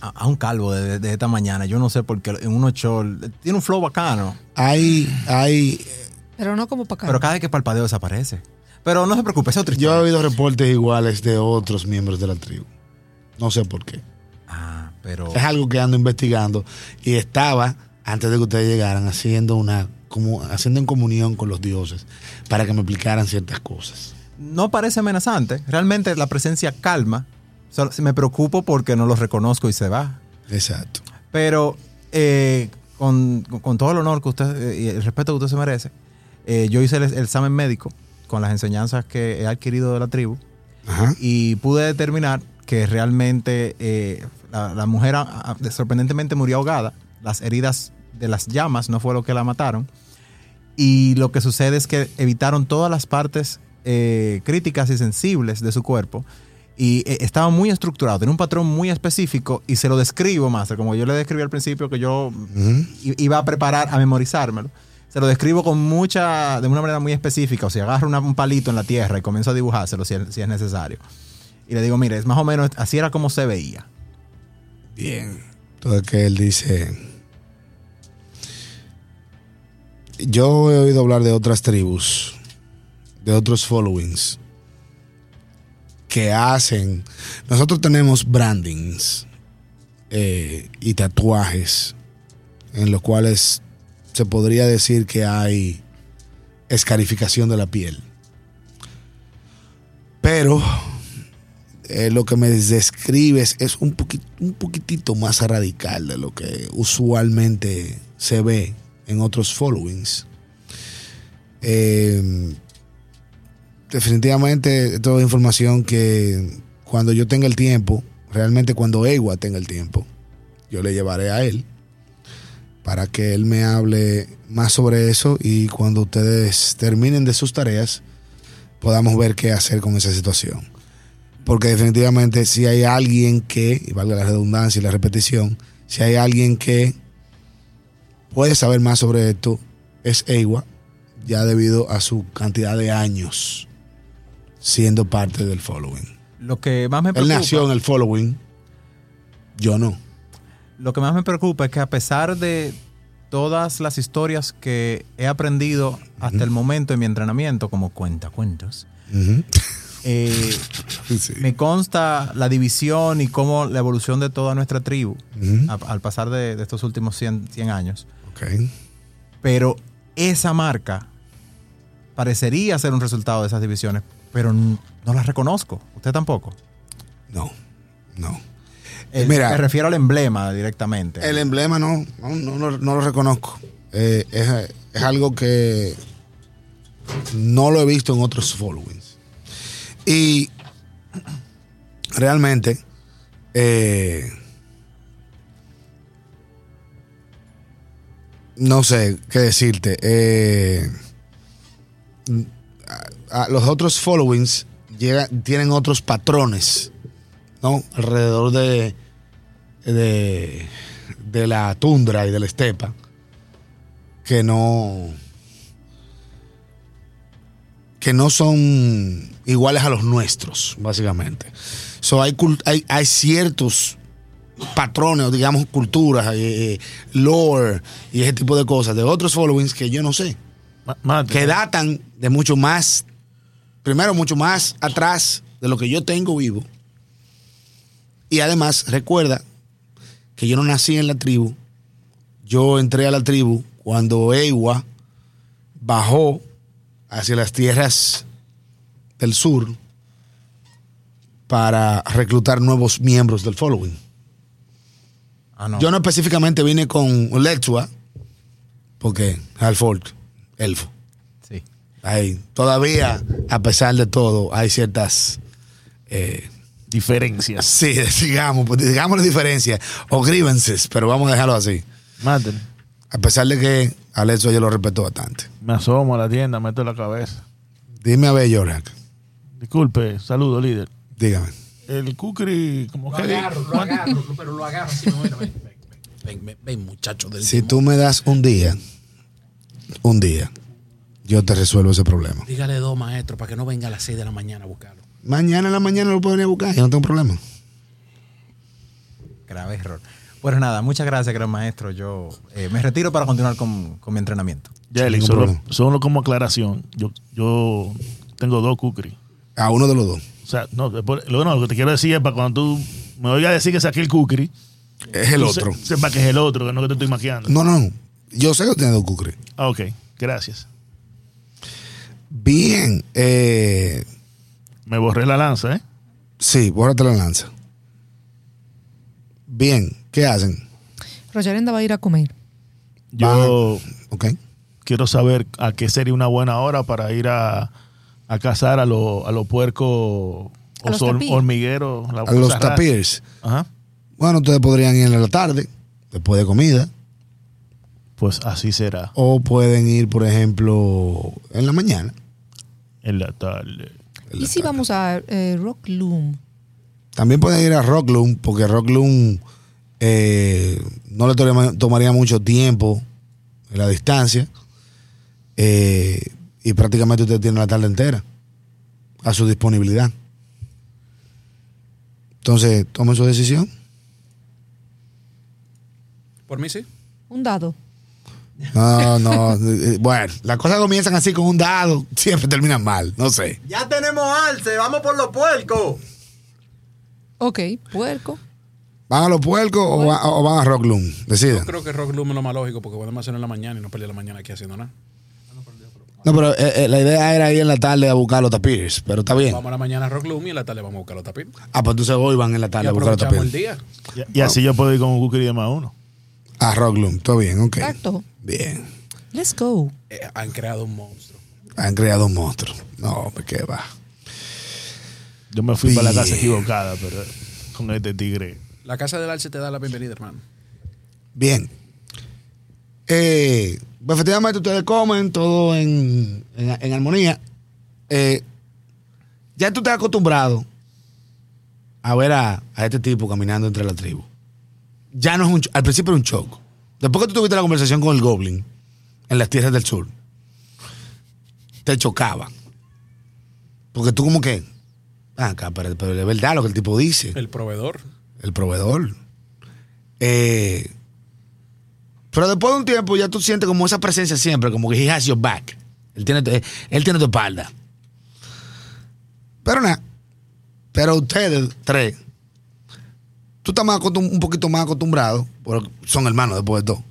A, a un calvo de, de esta mañana, yo no sé por qué, en unos shorts, tiene un flow bacano, Hay, hay. Pero no como para acá. pero cada vez que parpadeo desaparece. Pero no se preocupe, es otra Yo he historia. oído reportes iguales de otros miembros de la tribu. No sé por qué. Ah, pero. Es algo que ando investigando y estaba antes de que ustedes llegaran haciendo una como haciendo en comunión con los dioses para que me explicaran ciertas cosas. no parece amenazante. Realmente la presencia calma. Solo- me preocupo porque no los reconozco y se va. Exacto. Pero eh, con, con todo el honor que usted eh, y el respeto que usted se merece, eh, yo hice el, el examen médico con las enseñanzas que he adquirido de la tribu Ajá. y pude determinar que realmente eh, la, la mujer sorprendentemente murió ahogada. Las heridas de las llamas no fue lo que la mataron. Y lo que sucede es que evitaron todas las partes eh, críticas y sensibles de su cuerpo. Y eh, estaba muy estructurado, tenía un patrón muy específico y se lo describo, Master, como yo le describí al principio que yo iba a preparar, a memorizármelo. Se lo describo con mucha, de una manera muy específica. O sea, agarro un palito en la tierra y comienzo a dibujárselo si, es- necesario. Y le digo, mire, es más o menos, así era como se veía. Bien. Todo que él dice. Yo he oído hablar de otras tribus, de otros followings, que hacen. Nosotros tenemos brandings eh, y tatuajes en los cuales se podría decir que hay escarificación de la piel. Pero eh, lo que me describes es un, poqui- un poquitito más radical de lo que usualmente se ve en otros followings. Eh, definitivamente, toda información que cuando yo tenga el tiempo, realmente cuando Ewa tenga el tiempo, yo le llevaré a él para que él me hable más sobre eso y cuando ustedes terminen de sus tareas, podamos ver qué hacer con esa situación. Porque definitivamente si hay alguien que, y valga la redundancia y la repetición, si hay alguien que puede saber más sobre esto, es Ewa, ya debido a su cantidad de años siendo parte del following. Lo que más me Él nació en el following, yo no. Lo que más me preocupa es que a pesar de todas las historias que he aprendido hasta el momento en mi entrenamiento, como cuentacuentos, eh, <laughs> Sí. me consta la división y cómo la evolución de toda nuestra tribu a- al pasar de, de estos últimos 100, 100 años. Ok. Pero esa marca parecería ser un resultado de esas divisiones. pero no las reconozco. ¿Usted tampoco? No, no. Eh, Mira. me refiero al emblema directamente. El emblema no, no, no, no- no lo reconozco. Eh, es, es algo que no lo he visto en otros followings. Y realmente, eh, no sé qué decirte. Eh, a- a los otros followings tienen otros patrones, ¿no? Alrededor de, de, de la tundra y de la estepa que no que no son iguales a los nuestros, básicamente. So, hay, hay, hay ciertos patrones, digamos, culturas, eh, eh, lore y ese tipo de cosas de otros followings que yo no sé que datan de mucho más, primero mucho más atrás de lo que yo tengo vivo. Y además, recuerda que yo no nací en la tribu, yo entré a la tribu cuando Ewa bajó hacia las tierras del sur para reclutar nuevos miembros del following. Ah, no. Yo no específicamente vine con Lechua, porque Halford, elfo. Sí. Hay, todavía, a pesar de todo, hay ciertas, eh, Diferencias. sí, digamos, pues, digamos la diferencia, o grievances, pero vamos a dejarlo así. Mate. A pesar de que Alexo yo lo respeto bastante. Me asomo a la tienda, meto la cabeza. Dime a ver, Yorak, Disculpe, saludo, líder. dígame. El kukri, como Lo que agarro, lo agarro, <laughs> pero lo agarro así. no, Ven, ven, ven, ven, ven, muchacho del Si timón. tú me das un día, un día, yo te resuelvo ese problema. Dígale dos maestros para que no venga a las 6 de la mañana a buscarlo. Mañana en la mañana lo puedo venir a buscar, yo no tengo problema. Grave error. Pues nada, muchas gracias, gran maestro. Yo eh, me retiro para continuar con, con mi entrenamiento. Yeli, ningún solo, solo como aclaración. Yo, yo tengo dos kukri. A uno de los dos. O sea, no, lo, no, lo que te quiero decir es para cuando tú me oigas decir que saqué el kukri, Es el otro. se- sepa que es el otro, que no que te estoy maquillando. No, no, yo sé que tiene dos cucres. Ah, ok, gracias. Bien, eh, Me borré la lanza, ¿eh? sí, bórrate la lanza. Bien, ¿qué hacen? Rogerenda va a ir a comer. Yo Ok. quiero saber a qué sería una buena hora para ir a, a cazar a los a los puercos A los hormigueros. A los tapirs. Ajá. Bueno, ustedes podrían ir en la tarde, después de comida, Pues así será. o pueden ir, por ejemplo, en la mañana. En la tarde. ¿Y si vamos a eh, Rock Loom? También pueden ir a Rockloom, porque Rockloom eh, no le toma- tomaría mucho tiempo en la distancia. eh, y prácticamente usted tiene la tarde entera a su disponibilidad. Entonces, tomen su decisión. Por mí sí. Un dado. No, no. eh, bueno, las cosas comienzan así con un dado, siempre terminan mal, no sé. Ya tenemos alce, vamos por los puercos. Ok, puerco. ¿Van a los puercos o, va- o van a Rockloom? Decidan. Yo creo que Rock Loom es lo más lógico porque podemos hacerlo en la mañana y no perder la mañana aquí haciendo nada. No, pero eh, eh, la idea era ir en la tarde a buscar los tapirs, pero está bien. Vamos a la mañana a Rock Loom y en la tarde vamos a buscar los tapir. Ah, pues entonces hoy van en la Y tarde a buscar los aprovechamos el tapirs. día. Y, y así yo puedo ir con un kukri de más uno. A Rockloom, todo bien, ok. Exacto. Bien. Let's go. Eh, han creado un monstruo. Han creado un monstruo. No, pues qué va. Yo me fui para la casa equivocada, pero con este tigre. La casa del Alce te da la bienvenida, hermano. Bien. Eh, pues efectivamente ustedes comen todo en, en- en armonía. Eh, ya tú estás acostumbrado a ver a, a este tipo caminando entre la tribu. Ya no es un al principio era un choco. Después que tú tuviste la conversación con el Goblin en las tierras del sur, te chocaba. Porque tú como que, ah, acá, pero, pero es verdad lo que el tipo dice El proveedor. el proveedor. Eh, pero después de un tiempo ya tú sientes como esa presencia siempre, como que he has your back. Él tiene, él tiene tu espalda. Pero nada. Pero ustedes tres, tú estás más un poquito más acostumbrado, porque son hermanos después de todo.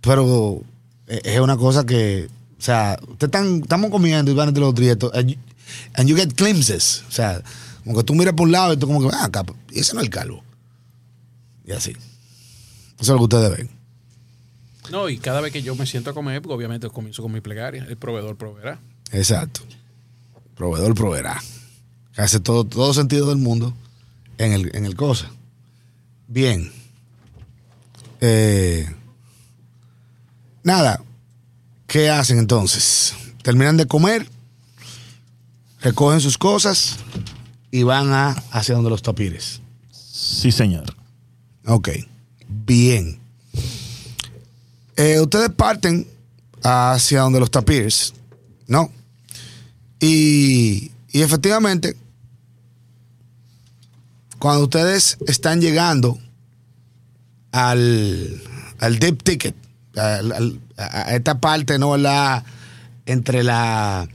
Pero eh, es una cosa que, o sea, ustedes están, estamos comiendo y van entre los trietos. And you get glimpses. O sea, como que tú miras por un lado y tú como que, ah, acá, ese no es el calvo. Y así. Eso es lo que ustedes ven. No, y cada vez que yo me siento a comer, porque obviamente comienzo con mi plegaria, el proveedor proveerá. Exacto. Proveedor proveerá. Hace todo, todo sentido del mundo en el, en el cosa. Bien. Eh, nada. ¿Qué hacen entonces? Terminan de comer, recogen sus cosas y van a, hacia donde los tapires. Sí, señor. Ok. Bien. Eh, ustedes parten hacia donde los tapirs, ¿no? Y, y efectivamente, cuando ustedes están llegando al, al deep ticket, a esta parte, ¿no? La, entre la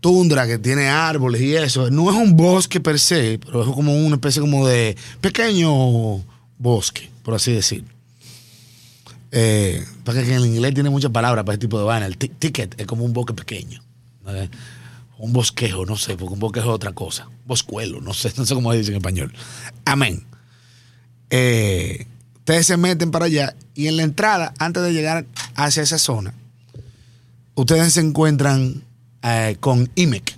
tundra que tiene árboles y eso, no es un bosque per se, pero es como una especie como de pequeño bosque, por así decir. Eh, porque que en inglés tiene muchas palabras para este tipo de vaina. El ti- ticket es como un bosque pequeño. Un bosquejo, no sé, porque un bosquejo es otra cosa. Boscuelo, no sé, <laughs> no sé cómo se dice en español. Amén. Eh, ustedes se meten para allá y en la entrada, antes de llegar hacia esa zona, ustedes se encuentran eh, con IMEC.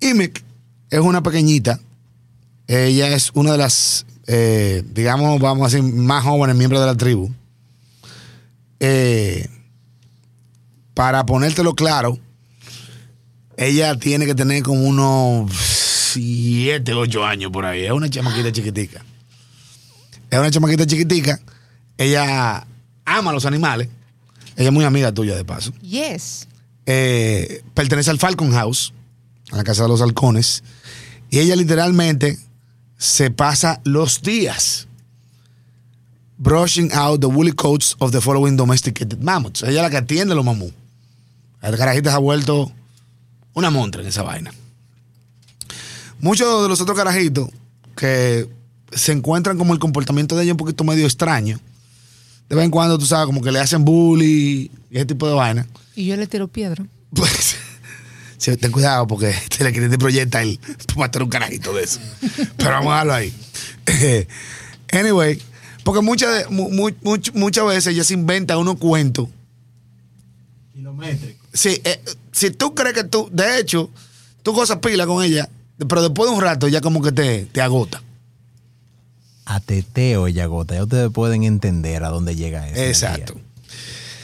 IMEC es una pequeñita. Ella es una de las, eh, digamos, vamos a decir, más jóvenes miembros de la tribu. Para ponértelo claro, ella tiene que tener como unos 7, 8 años por ahí. Es una chamaquita chiquitica. Es una chamaquita chiquitica. Ella ama los animales. Ella es muy amiga tuya, de paso. Yes. Eh, pertenece al Falcon House, a la casa de los halcones. Y ella literalmente se pasa los días brushing out the woolly coats of the following domesticated mammoths. Ella es la que atiende a los mamús. El carajita se ha vuelto una montra en esa vaina. Muchos de los otros carajitos que se encuentran como el comportamiento de ella un poquito medio extraño. De vez en cuando, tú sabes, como que le hacen bully y ese tipo de vaina. Y yo le tiro piedra. Pues, sí, ten cuidado porque te le quieren te proyecta el <laughs> matar un carajito de eso. Pero vamos a dejarlo ahí. <laughs> Anyway, porque muchas much- muchas veces ella se inventa unos cuentos. Kilométrico. Sí, eh, si tú crees que tú, de hecho, tú gozas pila con ella, pero después de un rato ya como que te, te agota. A teteo y agota. Ya ustedes pueden entender a dónde llega eso. Exacto.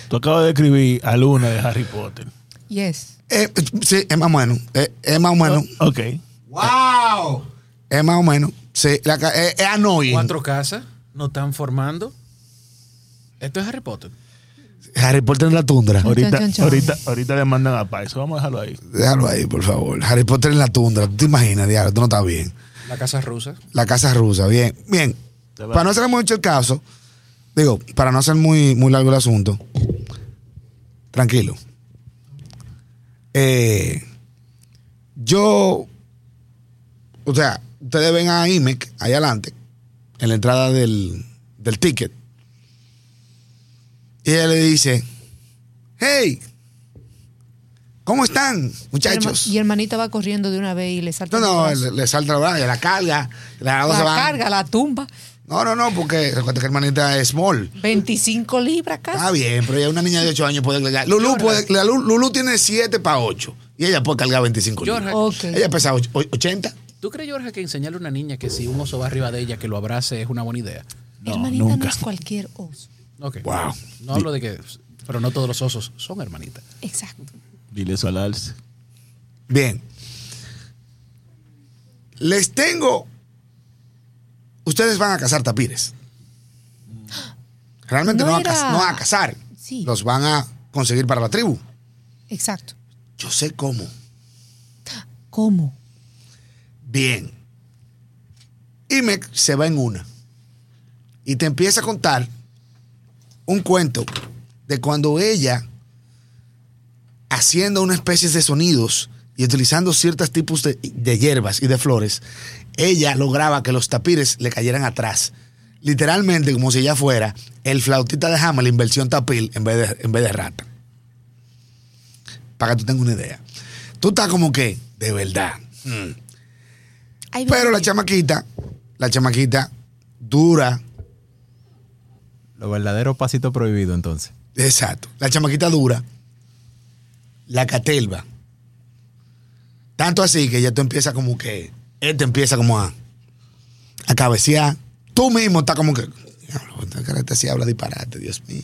Tú acabas de escribir a Luna de Harry Potter. Yes. Eh, sí, es más o menos. eh, es más o menos. Ok. ¡Wow! Es más o menos. Sí, la, es, es annoying. Cuatro casas nos están formando. Esto es Harry Potter. Harry Potter en la tundra. Ahorita, ahorita, ahorita le mandan a Paz. Eso vamos a dejarlo ahí. Déjalo ahí, por favor. Harry Potter en la tundra. ¿Tú te imaginas, diablo? Tú no estás bien. La casa rusa. La casa rusa, bien. Bien. Para no hacer mucho el caso, digo, para no hacer muy, muy largo el asunto, tranquilo. Eh, yo, o sea, ustedes ven a IMEC ahí adelante, en la entrada del, del ticket, y ella le dice, hey, ¿cómo están, muchachos? Y hermanita va corriendo de una vez y le salta No, el no, brazo. le, le salta la braga, la carga, la, la se van- carga, la tumba. No, no, no, porque recuerda que hermanita es small. 25 libras casi. Está bien, pero ella una niña de 8 años puede cargar. Lulu, puede, la Lu- Lulu tiene 7 para 8 y ella puede cargar 25 libras. Georgia, Ok. Ella pesa och- o- 80. ¿tú crees, Georgia, que enseñarle a una niña que si un oso va arriba de ella, que lo abrace es una buena idea? No, hermanita nunca. no es cualquier oso. Ok. Wow. No hablo de que. Pero no todos los osos son hermanitas. Exacto. Dile eso al alce. Bien. Les tengo. Ustedes van a cazar tapires. Realmente no, No a, era- no a cazar. Sí. Los van a conseguir para la tribu. Exacto. Yo sé cómo. ¿Cómo? Bien. Imek se va en una. Y te empieza a contar un cuento de cuando ella, haciendo una especie de sonidos y utilizando ciertos tipos de, de hierbas y de flores, ella lograba que los tapires le cayeran atrás. Literalmente, como si ella fuera el flautista de Hamelin versión tapir en vez de, en vez de rata. Para que tú tengas una idea. Tú estás como que, de verdad. Mm. Pero la chamaquita, la chamaquita dura, Los verdaderos pasitos prohibidos, entonces. exacto, la chamaquita dura, la catelva. Tanto así que ya tú empiezas como que, él te empieza como a, a cabecear. Tú mismo estás como que, esta cara sí habla disparate, Dios mío.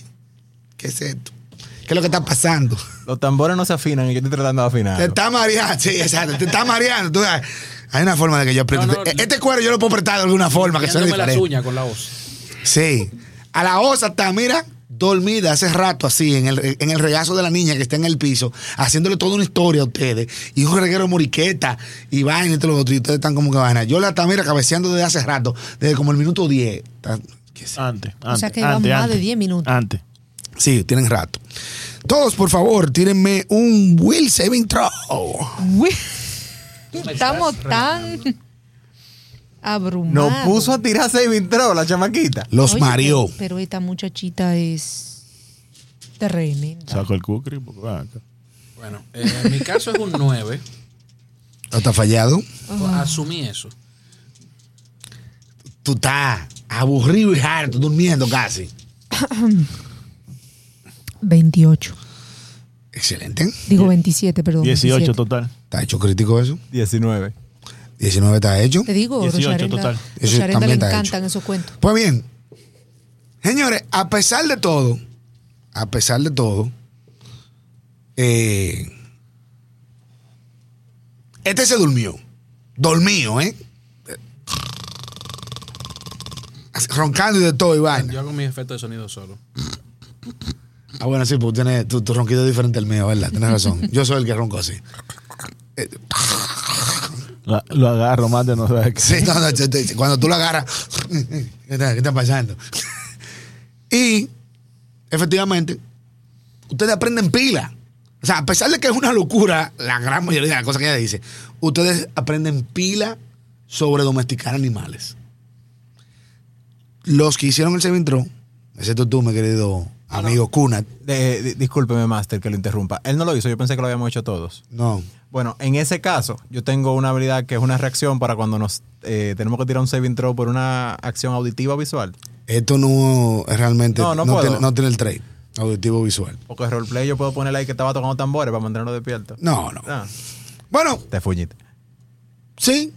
¿Qué es esto? ¿Qué es lo que está pasando? Los tambores no se afinan y yo estoy tratando de afinar. Te está mareando, sí, exacto, te está mareando. Tú, hay una forma de que yo apriete. No, no, este cuero yo lo puedo apretar de alguna forma que las diferente. uñas con la voz. Sí. A la osa está, mira, dormida hace rato así, en el, en el regazo de la niña que está en el piso, haciéndole toda una historia a ustedes. Y un reguero de moriqueta y vaina y todo lo otro. Y ustedes están como que vaina. Yo la está, mira, cabeceando desde hace rato, desde como el minuto 10. Está- ¿qué sé? Antes, antes. O sea que va antes, más de antes. 10 minutos. Antes. Sí, tienen rato. Todos, por favor, tírenme un Will Saving Throw. <laughs> Estamos tan abrumados. Nos puso a tirar saving throw la chamaquita. Los Oye, mareó. Pero, pero esta muchachita es tremenda. Saco el cucri. Bueno, eh, en mi caso es un 9. ¿No está fallado? Asumí eso. Tú estás aburrido y harto, durmiendo casi. <coughs> 28. Excelente. Digo 27, perdón. 18 27. total. ¿Está hecho crítico eso? 19. 19 está hecho. Te digo, 18 Rosarenda, total. Eso Rosarenda también le encantan esos cuentos. Pues bien, señores, a pesar de todo, a pesar de todo, eh, este se durmió. Dormió, ¿eh? Roncando y de todo, vaina. Yo hago mis efectos de sonido solo. Ah, bueno, sí, porque tiene, tu, tu ronquido es diferente al mío, ¿verdad? Tienes razón. Yo soy el que ronco así. La- lo agarro más de no saber qué. Sí, no, no, cuando tú lo agarras, <laughs> ¿qué está, qué está pasando? Y efectivamente, ustedes aprenden pila. O sea, a pesar de que es una locura, la gran mayoría de las cosas que ella dice, ustedes aprenden pila sobre domesticar animales. Los que hicieron el Sevintro, excepto tú, mi querido amigo Kunat, discúlpeme, Master, que lo interrumpa. Él no lo hizo, yo pensé que lo habíamos hecho todos. no. Bueno, en ese caso, yo tengo una habilidad que es una reacción para cuando nos eh, tenemos que tirar un saving throw por una acción auditiva o visual. Esto no es realmente, No, no, tiene, no tiene el trade auditivo visual. Porque el roleplay yo puedo poner ahí que estaba tocando tambores para mantenerlo despierto. No, no. Ah, Bueno, te fuñiste. sí,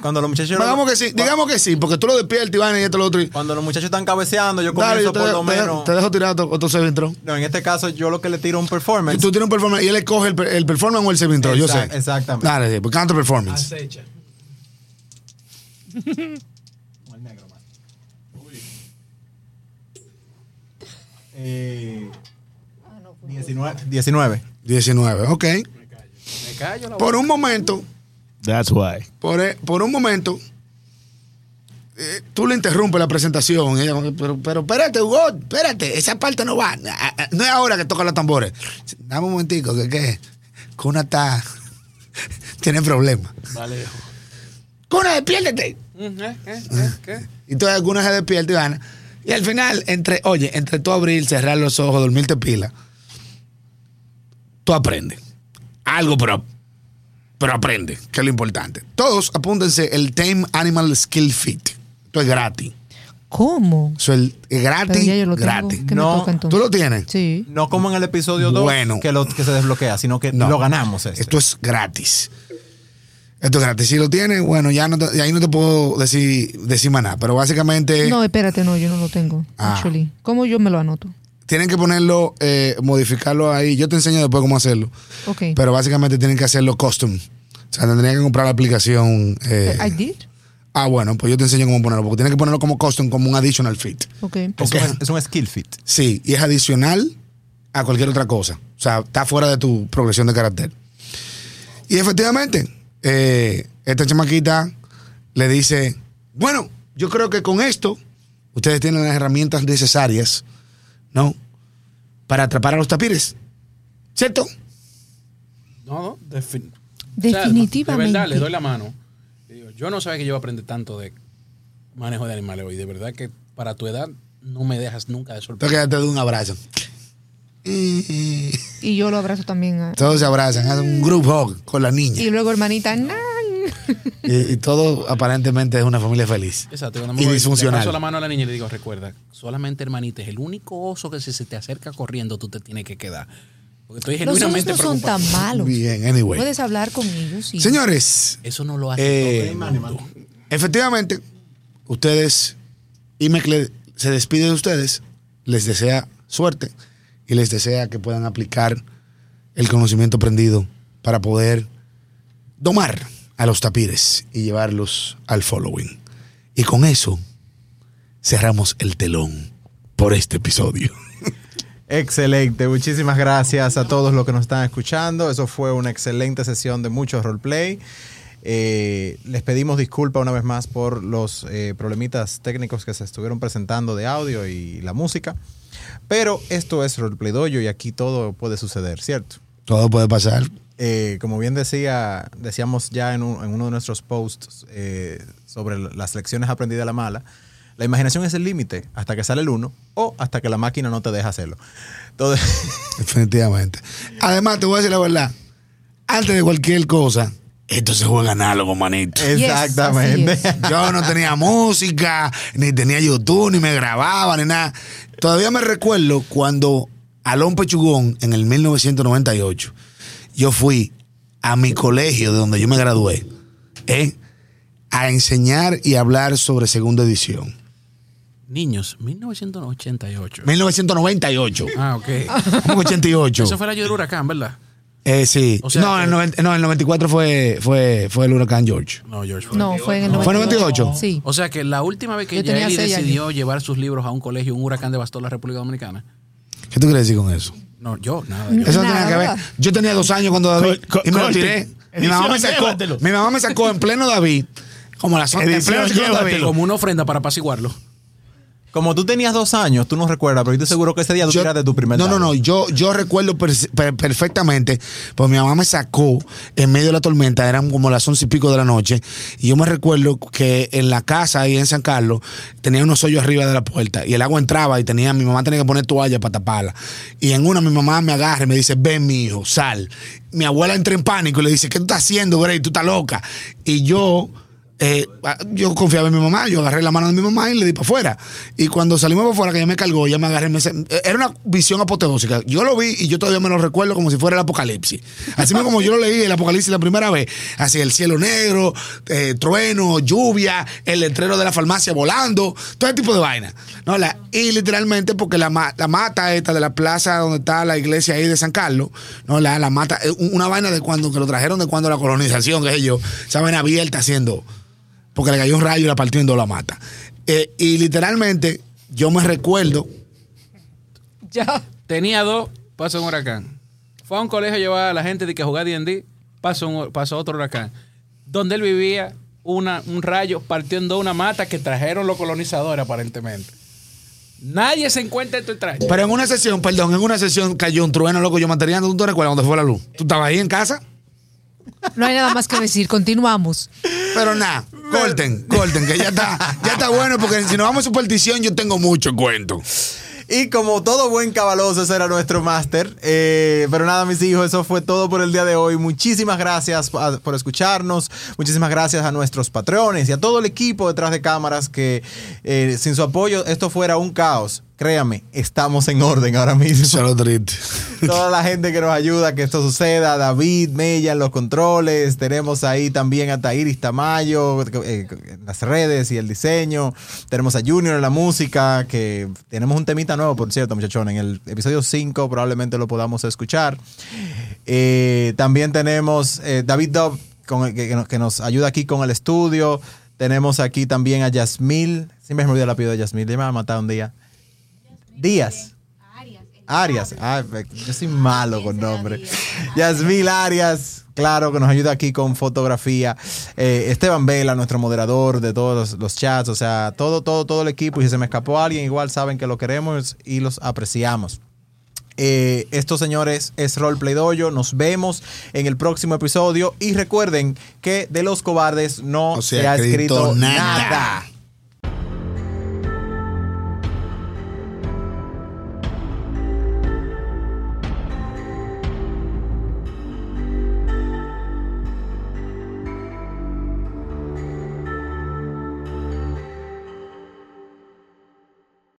Cuando los muchachos digamos que sí, digamos que sí, porque tú lo despiertas y van y esto lo otro. y- cuando los muchachos están cabeceando, yo Dale, comienzo yo te, por dejo- lo te dejo- menos. te dejo tirar otro, throw. No, en este caso yo lo que le tiro un Y performance. tú tienes un performance y él escoge el, per- el performance o el saving throw, yo sé. Exact- exactamente. Dale, sí, pues counter performance. Acecha. <laughs> Eh, 19. 19. 19, ok. Me callo la Por un momento, That's why. por, e- por un momento, eh, tú le interrumpes la presentación. ella pero, pero espérate, Hugo, espérate, esa parte no va. Ah, ah, No es ahora que toca los tambores. Dame un momentico, que qué. Cuna está. <laughs> tiene problemas. Vale. Cuna, despiértate. Mm, ¿eh? ¿Qué? ¿Qué? ¿Qué? Y entonces algunos se despiertan y van. Y al final, entre, oye, entre tú abrir, cerrar los ojos, dormirte pila, tú aprendes. Algo, pero, pero aprende, que es lo importante. Todos apúntense el Tame Animal Skill Fit. Esto es gratis. ¿Cómo? Eso es gratis, gratis. ¿Qué No? ¿Tú lo tienes? Sí. No como en el episodio 2 Bueno. que, lo, que se desbloquea, sino que No. lo ganamos. Este. Esto es gratis. Esto es gratis. Si lo tienes, bueno, ya no te- ahí no te puedo decir, decir más nada. Pero básicamente No, espérate, no, yo no lo tengo. Ah. Actually. ¿Cómo yo me lo anoto? Tienen que ponerlo, eh, modificarlo ahí. Yo te enseño después cómo hacerlo. Ok. Pero básicamente tienen que hacerlo custom. O sea, tendrían que comprar la aplicación. eh, I did. ah, bueno, pues yo te enseño cómo ponerlo. Porque tienen que ponerlo como custom, como un additional fit. Ok. Es, Ok. un, es un skill fit. Sí, y es adicional a cualquier otra cosa. O sea, está fuera de tu progresión de carácter. Y efectivamente, eh, esta chamaquita le dice, bueno, yo creo que con esto ustedes tienen las herramientas necesarias, ¿no? Para atrapar a los tapires. ¿Cierto? No, no. defin- Definitivamente. de verdad, le doy la mano. Yo no sabía que yo iba a aprender tanto de manejo de animales hoy. De verdad que para tu edad no me dejas nunca de sorprender. te doy un abrazo. Y yo lo abrazo también. a- todos se abrazan, hacen un group hug con la niña. Y luego, hermanita, ¡nan! <laughs> Y, y todo aparentemente es una familia feliz. Exacto. Cuando Y voy, disfuncional. Le paso la mano a la niña y le digo, recuerda, solamente hermanita es el único oso que si se te acerca corriendo tú te tienes que quedar. Porque estoy Los osos genuinamente no son tan malos. Bien, anyway. Puedes hablar con ellos. Y... Señores, Eso no lo hace Eh, todo el mundo. efectivamente, ustedes, Imecle se despide de ustedes, les desea suerte y les desea que puedan aplicar el conocimiento aprendido para poder domar a los tapires y llevarlos al following. Y con eso cerramos el telón por este episodio. <laughs> Excelente, muchísimas gracias a todos los que nos están escuchando. Eso fue una excelente sesión de mucho roleplay. Eh, les pedimos disculpas una vez más por los eh, problemitas técnicos que se estuvieron presentando de audio y la música. Pero esto es Roleplay Dojo y aquí todo puede suceder, ¿cierto? Todo puede pasar. Eh, como bien decía, decíamos ya en, un- en uno de nuestros posts eh, sobre las lecciones aprendidas a la mala, la imaginación es el límite hasta que sale el uno o hasta que la máquina no te deja hacerlo. Entonces, <laughs> Definitivamente. Además, te voy a decir la verdad. Antes de cualquier cosa, esto se juega análogo, manito. exactamente. Yo no tenía música, ni tenía YouTube, ni me grababa, ni nada. Todavía me recuerdo cuando Alón Pechugón, en el 1998, yo fui a mi colegio de donde yo me gradué, ¿eh? a enseñar y hablar sobre segunda edición. Niños, 1988. 1998. Ah, ok. ¿Cómo que 88? Eso fue el año del huracán, ¿verdad? Eh, sí. O sea no, que- el 90 no, el 94 fue, fue, fue el huracán George. No, George fue. No, fue en el ¿Fue en 98? Sí. O sea que la última vez que Yaeli decidió llevar sus libros a un colegio, un huracán devastó la República Dominicana. ¿Qué tú quieres decir con eso? No, yo, nada. yo- Eso no Nada. tenía que ver. Yo tenía dos años cuando David Co- y me lo tiré. Mi mamá, me sacó, llévatelo. mi mamá me sacó en pleno David, como la zona en pleno David. Como una ofrenda para apaciguarlo. Como tú tenías dos años, tú no recuerdas, pero yo estoy seguro que ese día tú Yo- tiraste tu primer no, no, no. Yo, yo recuerdo per- per- perfectamente, pues mi mamá me sacó en medio de la tormenta, eran como las once y pico de la noche, y yo me recuerdo que en la casa ahí en San Carlos tenía unos hoyos arriba de la puerta, y el agua entraba y tenía, mi mamá tenía que poner toalla para taparla. Y en una mi mamá me agarra y me dice, ven mi hijo, sal. Mi abuela entra en pánico y le dice, ¿qué tú estás haciendo, Grey? Tú estás loca. Y yo... eh, yo confiaba en mi mamá, yo agarré la mano de mi mamá y le di para afuera. Y cuando salimos para afuera, que ella me cargó, ella me agarré. se- era una visión apoteósica. Yo lo vi y yo todavía me lo recuerdo como si fuera el apocalipsis. Así mismo como yo lo leí el apocalipsis la primera vez. Así el cielo negro, eh, trueno, lluvia, el letrero de la farmacia volando, todo ese tipo de vaina. No, la, y literalmente porque la, la mata esta de la plaza donde está la iglesia ahí de San Carlos, no, la, la mata, eh, un- una vaina de cuando, que lo trajeron de cuando la colonización, que ellos, esa vaina abierta haciendo porque le cayó un rayo y la partió en dos la mata. Eh, y literalmente, yo me recuerdo, Ya. Tenía dos, pasó un huracán. Fue a un colegio a llevar a la gente de que jugar D&D, pasó, un- pasó otro huracán. Donde él vivía, una, un rayo partió en dos una mata que trajeron los colonizadores aparentemente. Nadie se encuentra en tu extraño. pero en una sesión, perdón, en una sesión cayó un trueno loco yo materiando. ¿Tú te recuerdas dónde fue la luz? ¿Tú estabas ahí en casa? No hay nada más que decir. Continuamos. Pero nada, corten, corten, que ya está, ya está bueno, porque si nos vamos a superstición, yo tengo mucho cuento. Y como todo buen cabaloso, ese era nuestro máster. Eh, pero nada, mis hijos, eso fue todo por el día de hoy. Muchísimas gracias por escucharnos. Muchísimas gracias a nuestros patrones y a todo el equipo detrás de cámaras que eh, sin su apoyo esto fuera un caos. Créame, estamos en orden ahora mismo. Toda la gente que nos ayuda a que esto suceda, David, Mella en los controles, tenemos ahí también a Tairis Tamayo eh, en las redes y el diseño, tenemos a Junior en la música, que tenemos un temita nuevo, por cierto, muchachones, en el episodio 5 probablemente lo podamos escuchar. Eh, también tenemos eh, David Dove, con el que, que nos, ayuda aquí con el estudio, tenemos aquí también a Yasmil, siempre me olvida el apellido de Yasmil, ya me va a matar un día. Díaz. Arias. Ah, yo soy malo con nombre. <laughs> Yasmil Arias, claro, que nos ayuda aquí con fotografía. Eh, Esteban Vela, nuestro moderador de todos los, los chats. O sea, todo, todo, todo el equipo. Y si se me escapó alguien, igual saben que lo queremos y los apreciamos. Eh, estos señores es Roleplay Dojo. Nos vemos en el próximo episodio. Y recuerden que de los cobardes no, No se, ha escrito nada.